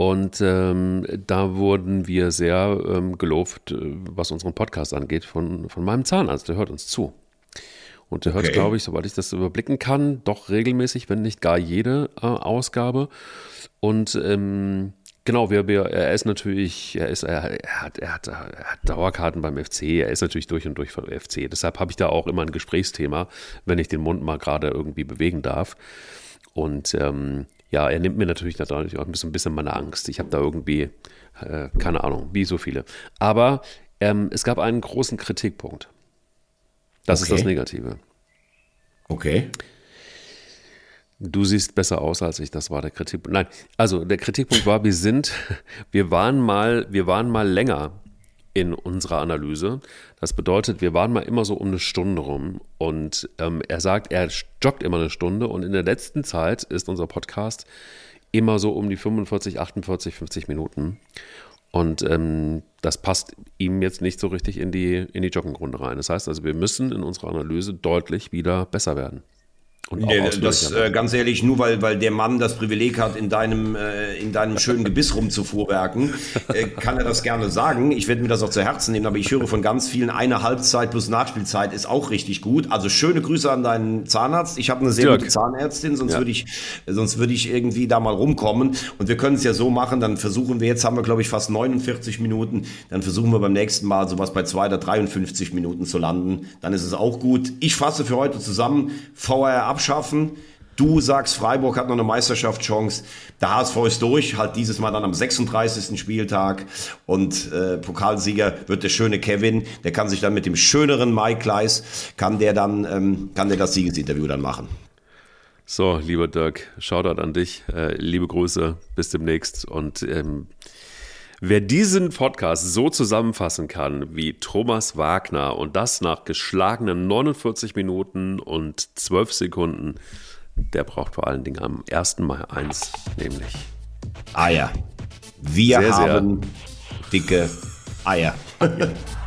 und ähm, da wurden wir sehr ähm, gelobt, äh, was unseren Podcast angeht, von, von meinem Zahnarzt. Der hört uns zu. Und der okay. hört, glaube ich, soweit ich das überblicken kann, doch regelmäßig, wenn nicht gar jede äh, Ausgabe. Und ähm, genau, wir, wir, er ist natürlich, er, ist, er, er, hat, er, hat, er hat Dauerkarten beim FC, er ist natürlich durch und durch von FC. Deshalb habe ich da auch immer ein Gesprächsthema, wenn ich den Mund mal gerade irgendwie bewegen darf. Und ähm, ja, er nimmt mir natürlich dadurch auch ein bisschen, ein bisschen meine Angst. Ich habe da irgendwie, äh, keine Ahnung, wie so viele. Aber ähm, es gab einen großen Kritikpunkt. Das okay. ist das Negative. Okay. Du siehst besser aus als ich, das war der Kritikpunkt. Nein, also der Kritikpunkt war, wir sind, wir waren mal, wir waren mal länger in unserer Analyse. Das bedeutet, wir waren mal immer so um eine Stunde rum und ähm, er sagt, er joggt immer eine Stunde und in der letzten Zeit ist unser Podcast immer so um die 45, 48, 50 Minuten. Und ähm, das passt ihm jetzt nicht so richtig in die, in die Joggengrunde rein. Das heißt also, wir müssen in unserer Analyse deutlich wieder besser werden. Und nee, das äh, ganz ehrlich, nur weil, weil der Mann das Privileg hat, in deinem, äh, in deinem schönen Gebiss rumzufuhrwerken, äh, kann er das gerne sagen. Ich werde mir das auch zu Herzen nehmen, aber ich höre von ganz vielen, eine Halbzeit plus Nachspielzeit ist auch richtig gut. Also schöne Grüße an deinen Zahnarzt. Ich habe eine sehr Dirk. gute Zahnärztin, sonst ja. würde ich, sonst würde ich irgendwie da mal rumkommen. Und wir können es ja so machen, dann versuchen wir, jetzt haben wir, glaube ich, fast 49 Minuten, dann versuchen wir beim nächsten Mal sowas bei zwei oder 53 Minuten zu landen. Dann ist es auch gut. Ich fasse für heute zusammen. VR ab abschaffen. Du sagst, Freiburg hat noch eine Meisterschaftschance. Der HSV ist durch, halt dieses Mal dann am 36. Spieltag. Und äh, Pokalsieger wird der schöne Kevin. Der kann sich dann mit dem schöneren Mike Kleis, kann der dann, ähm, kann der das Siegesinterview dann machen. So, lieber Dirk, Shoutout an dich. Äh, liebe Grüße, bis demnächst. Und ähm, wer diesen Podcast so zusammenfassen kann wie Thomas Wagner und das nach geschlagenen 49 Minuten und 12 Sekunden, der braucht vor allen Dingen am 1. Mai 1, nämlich Eier. Wir sehr, haben sehr dicke Eier.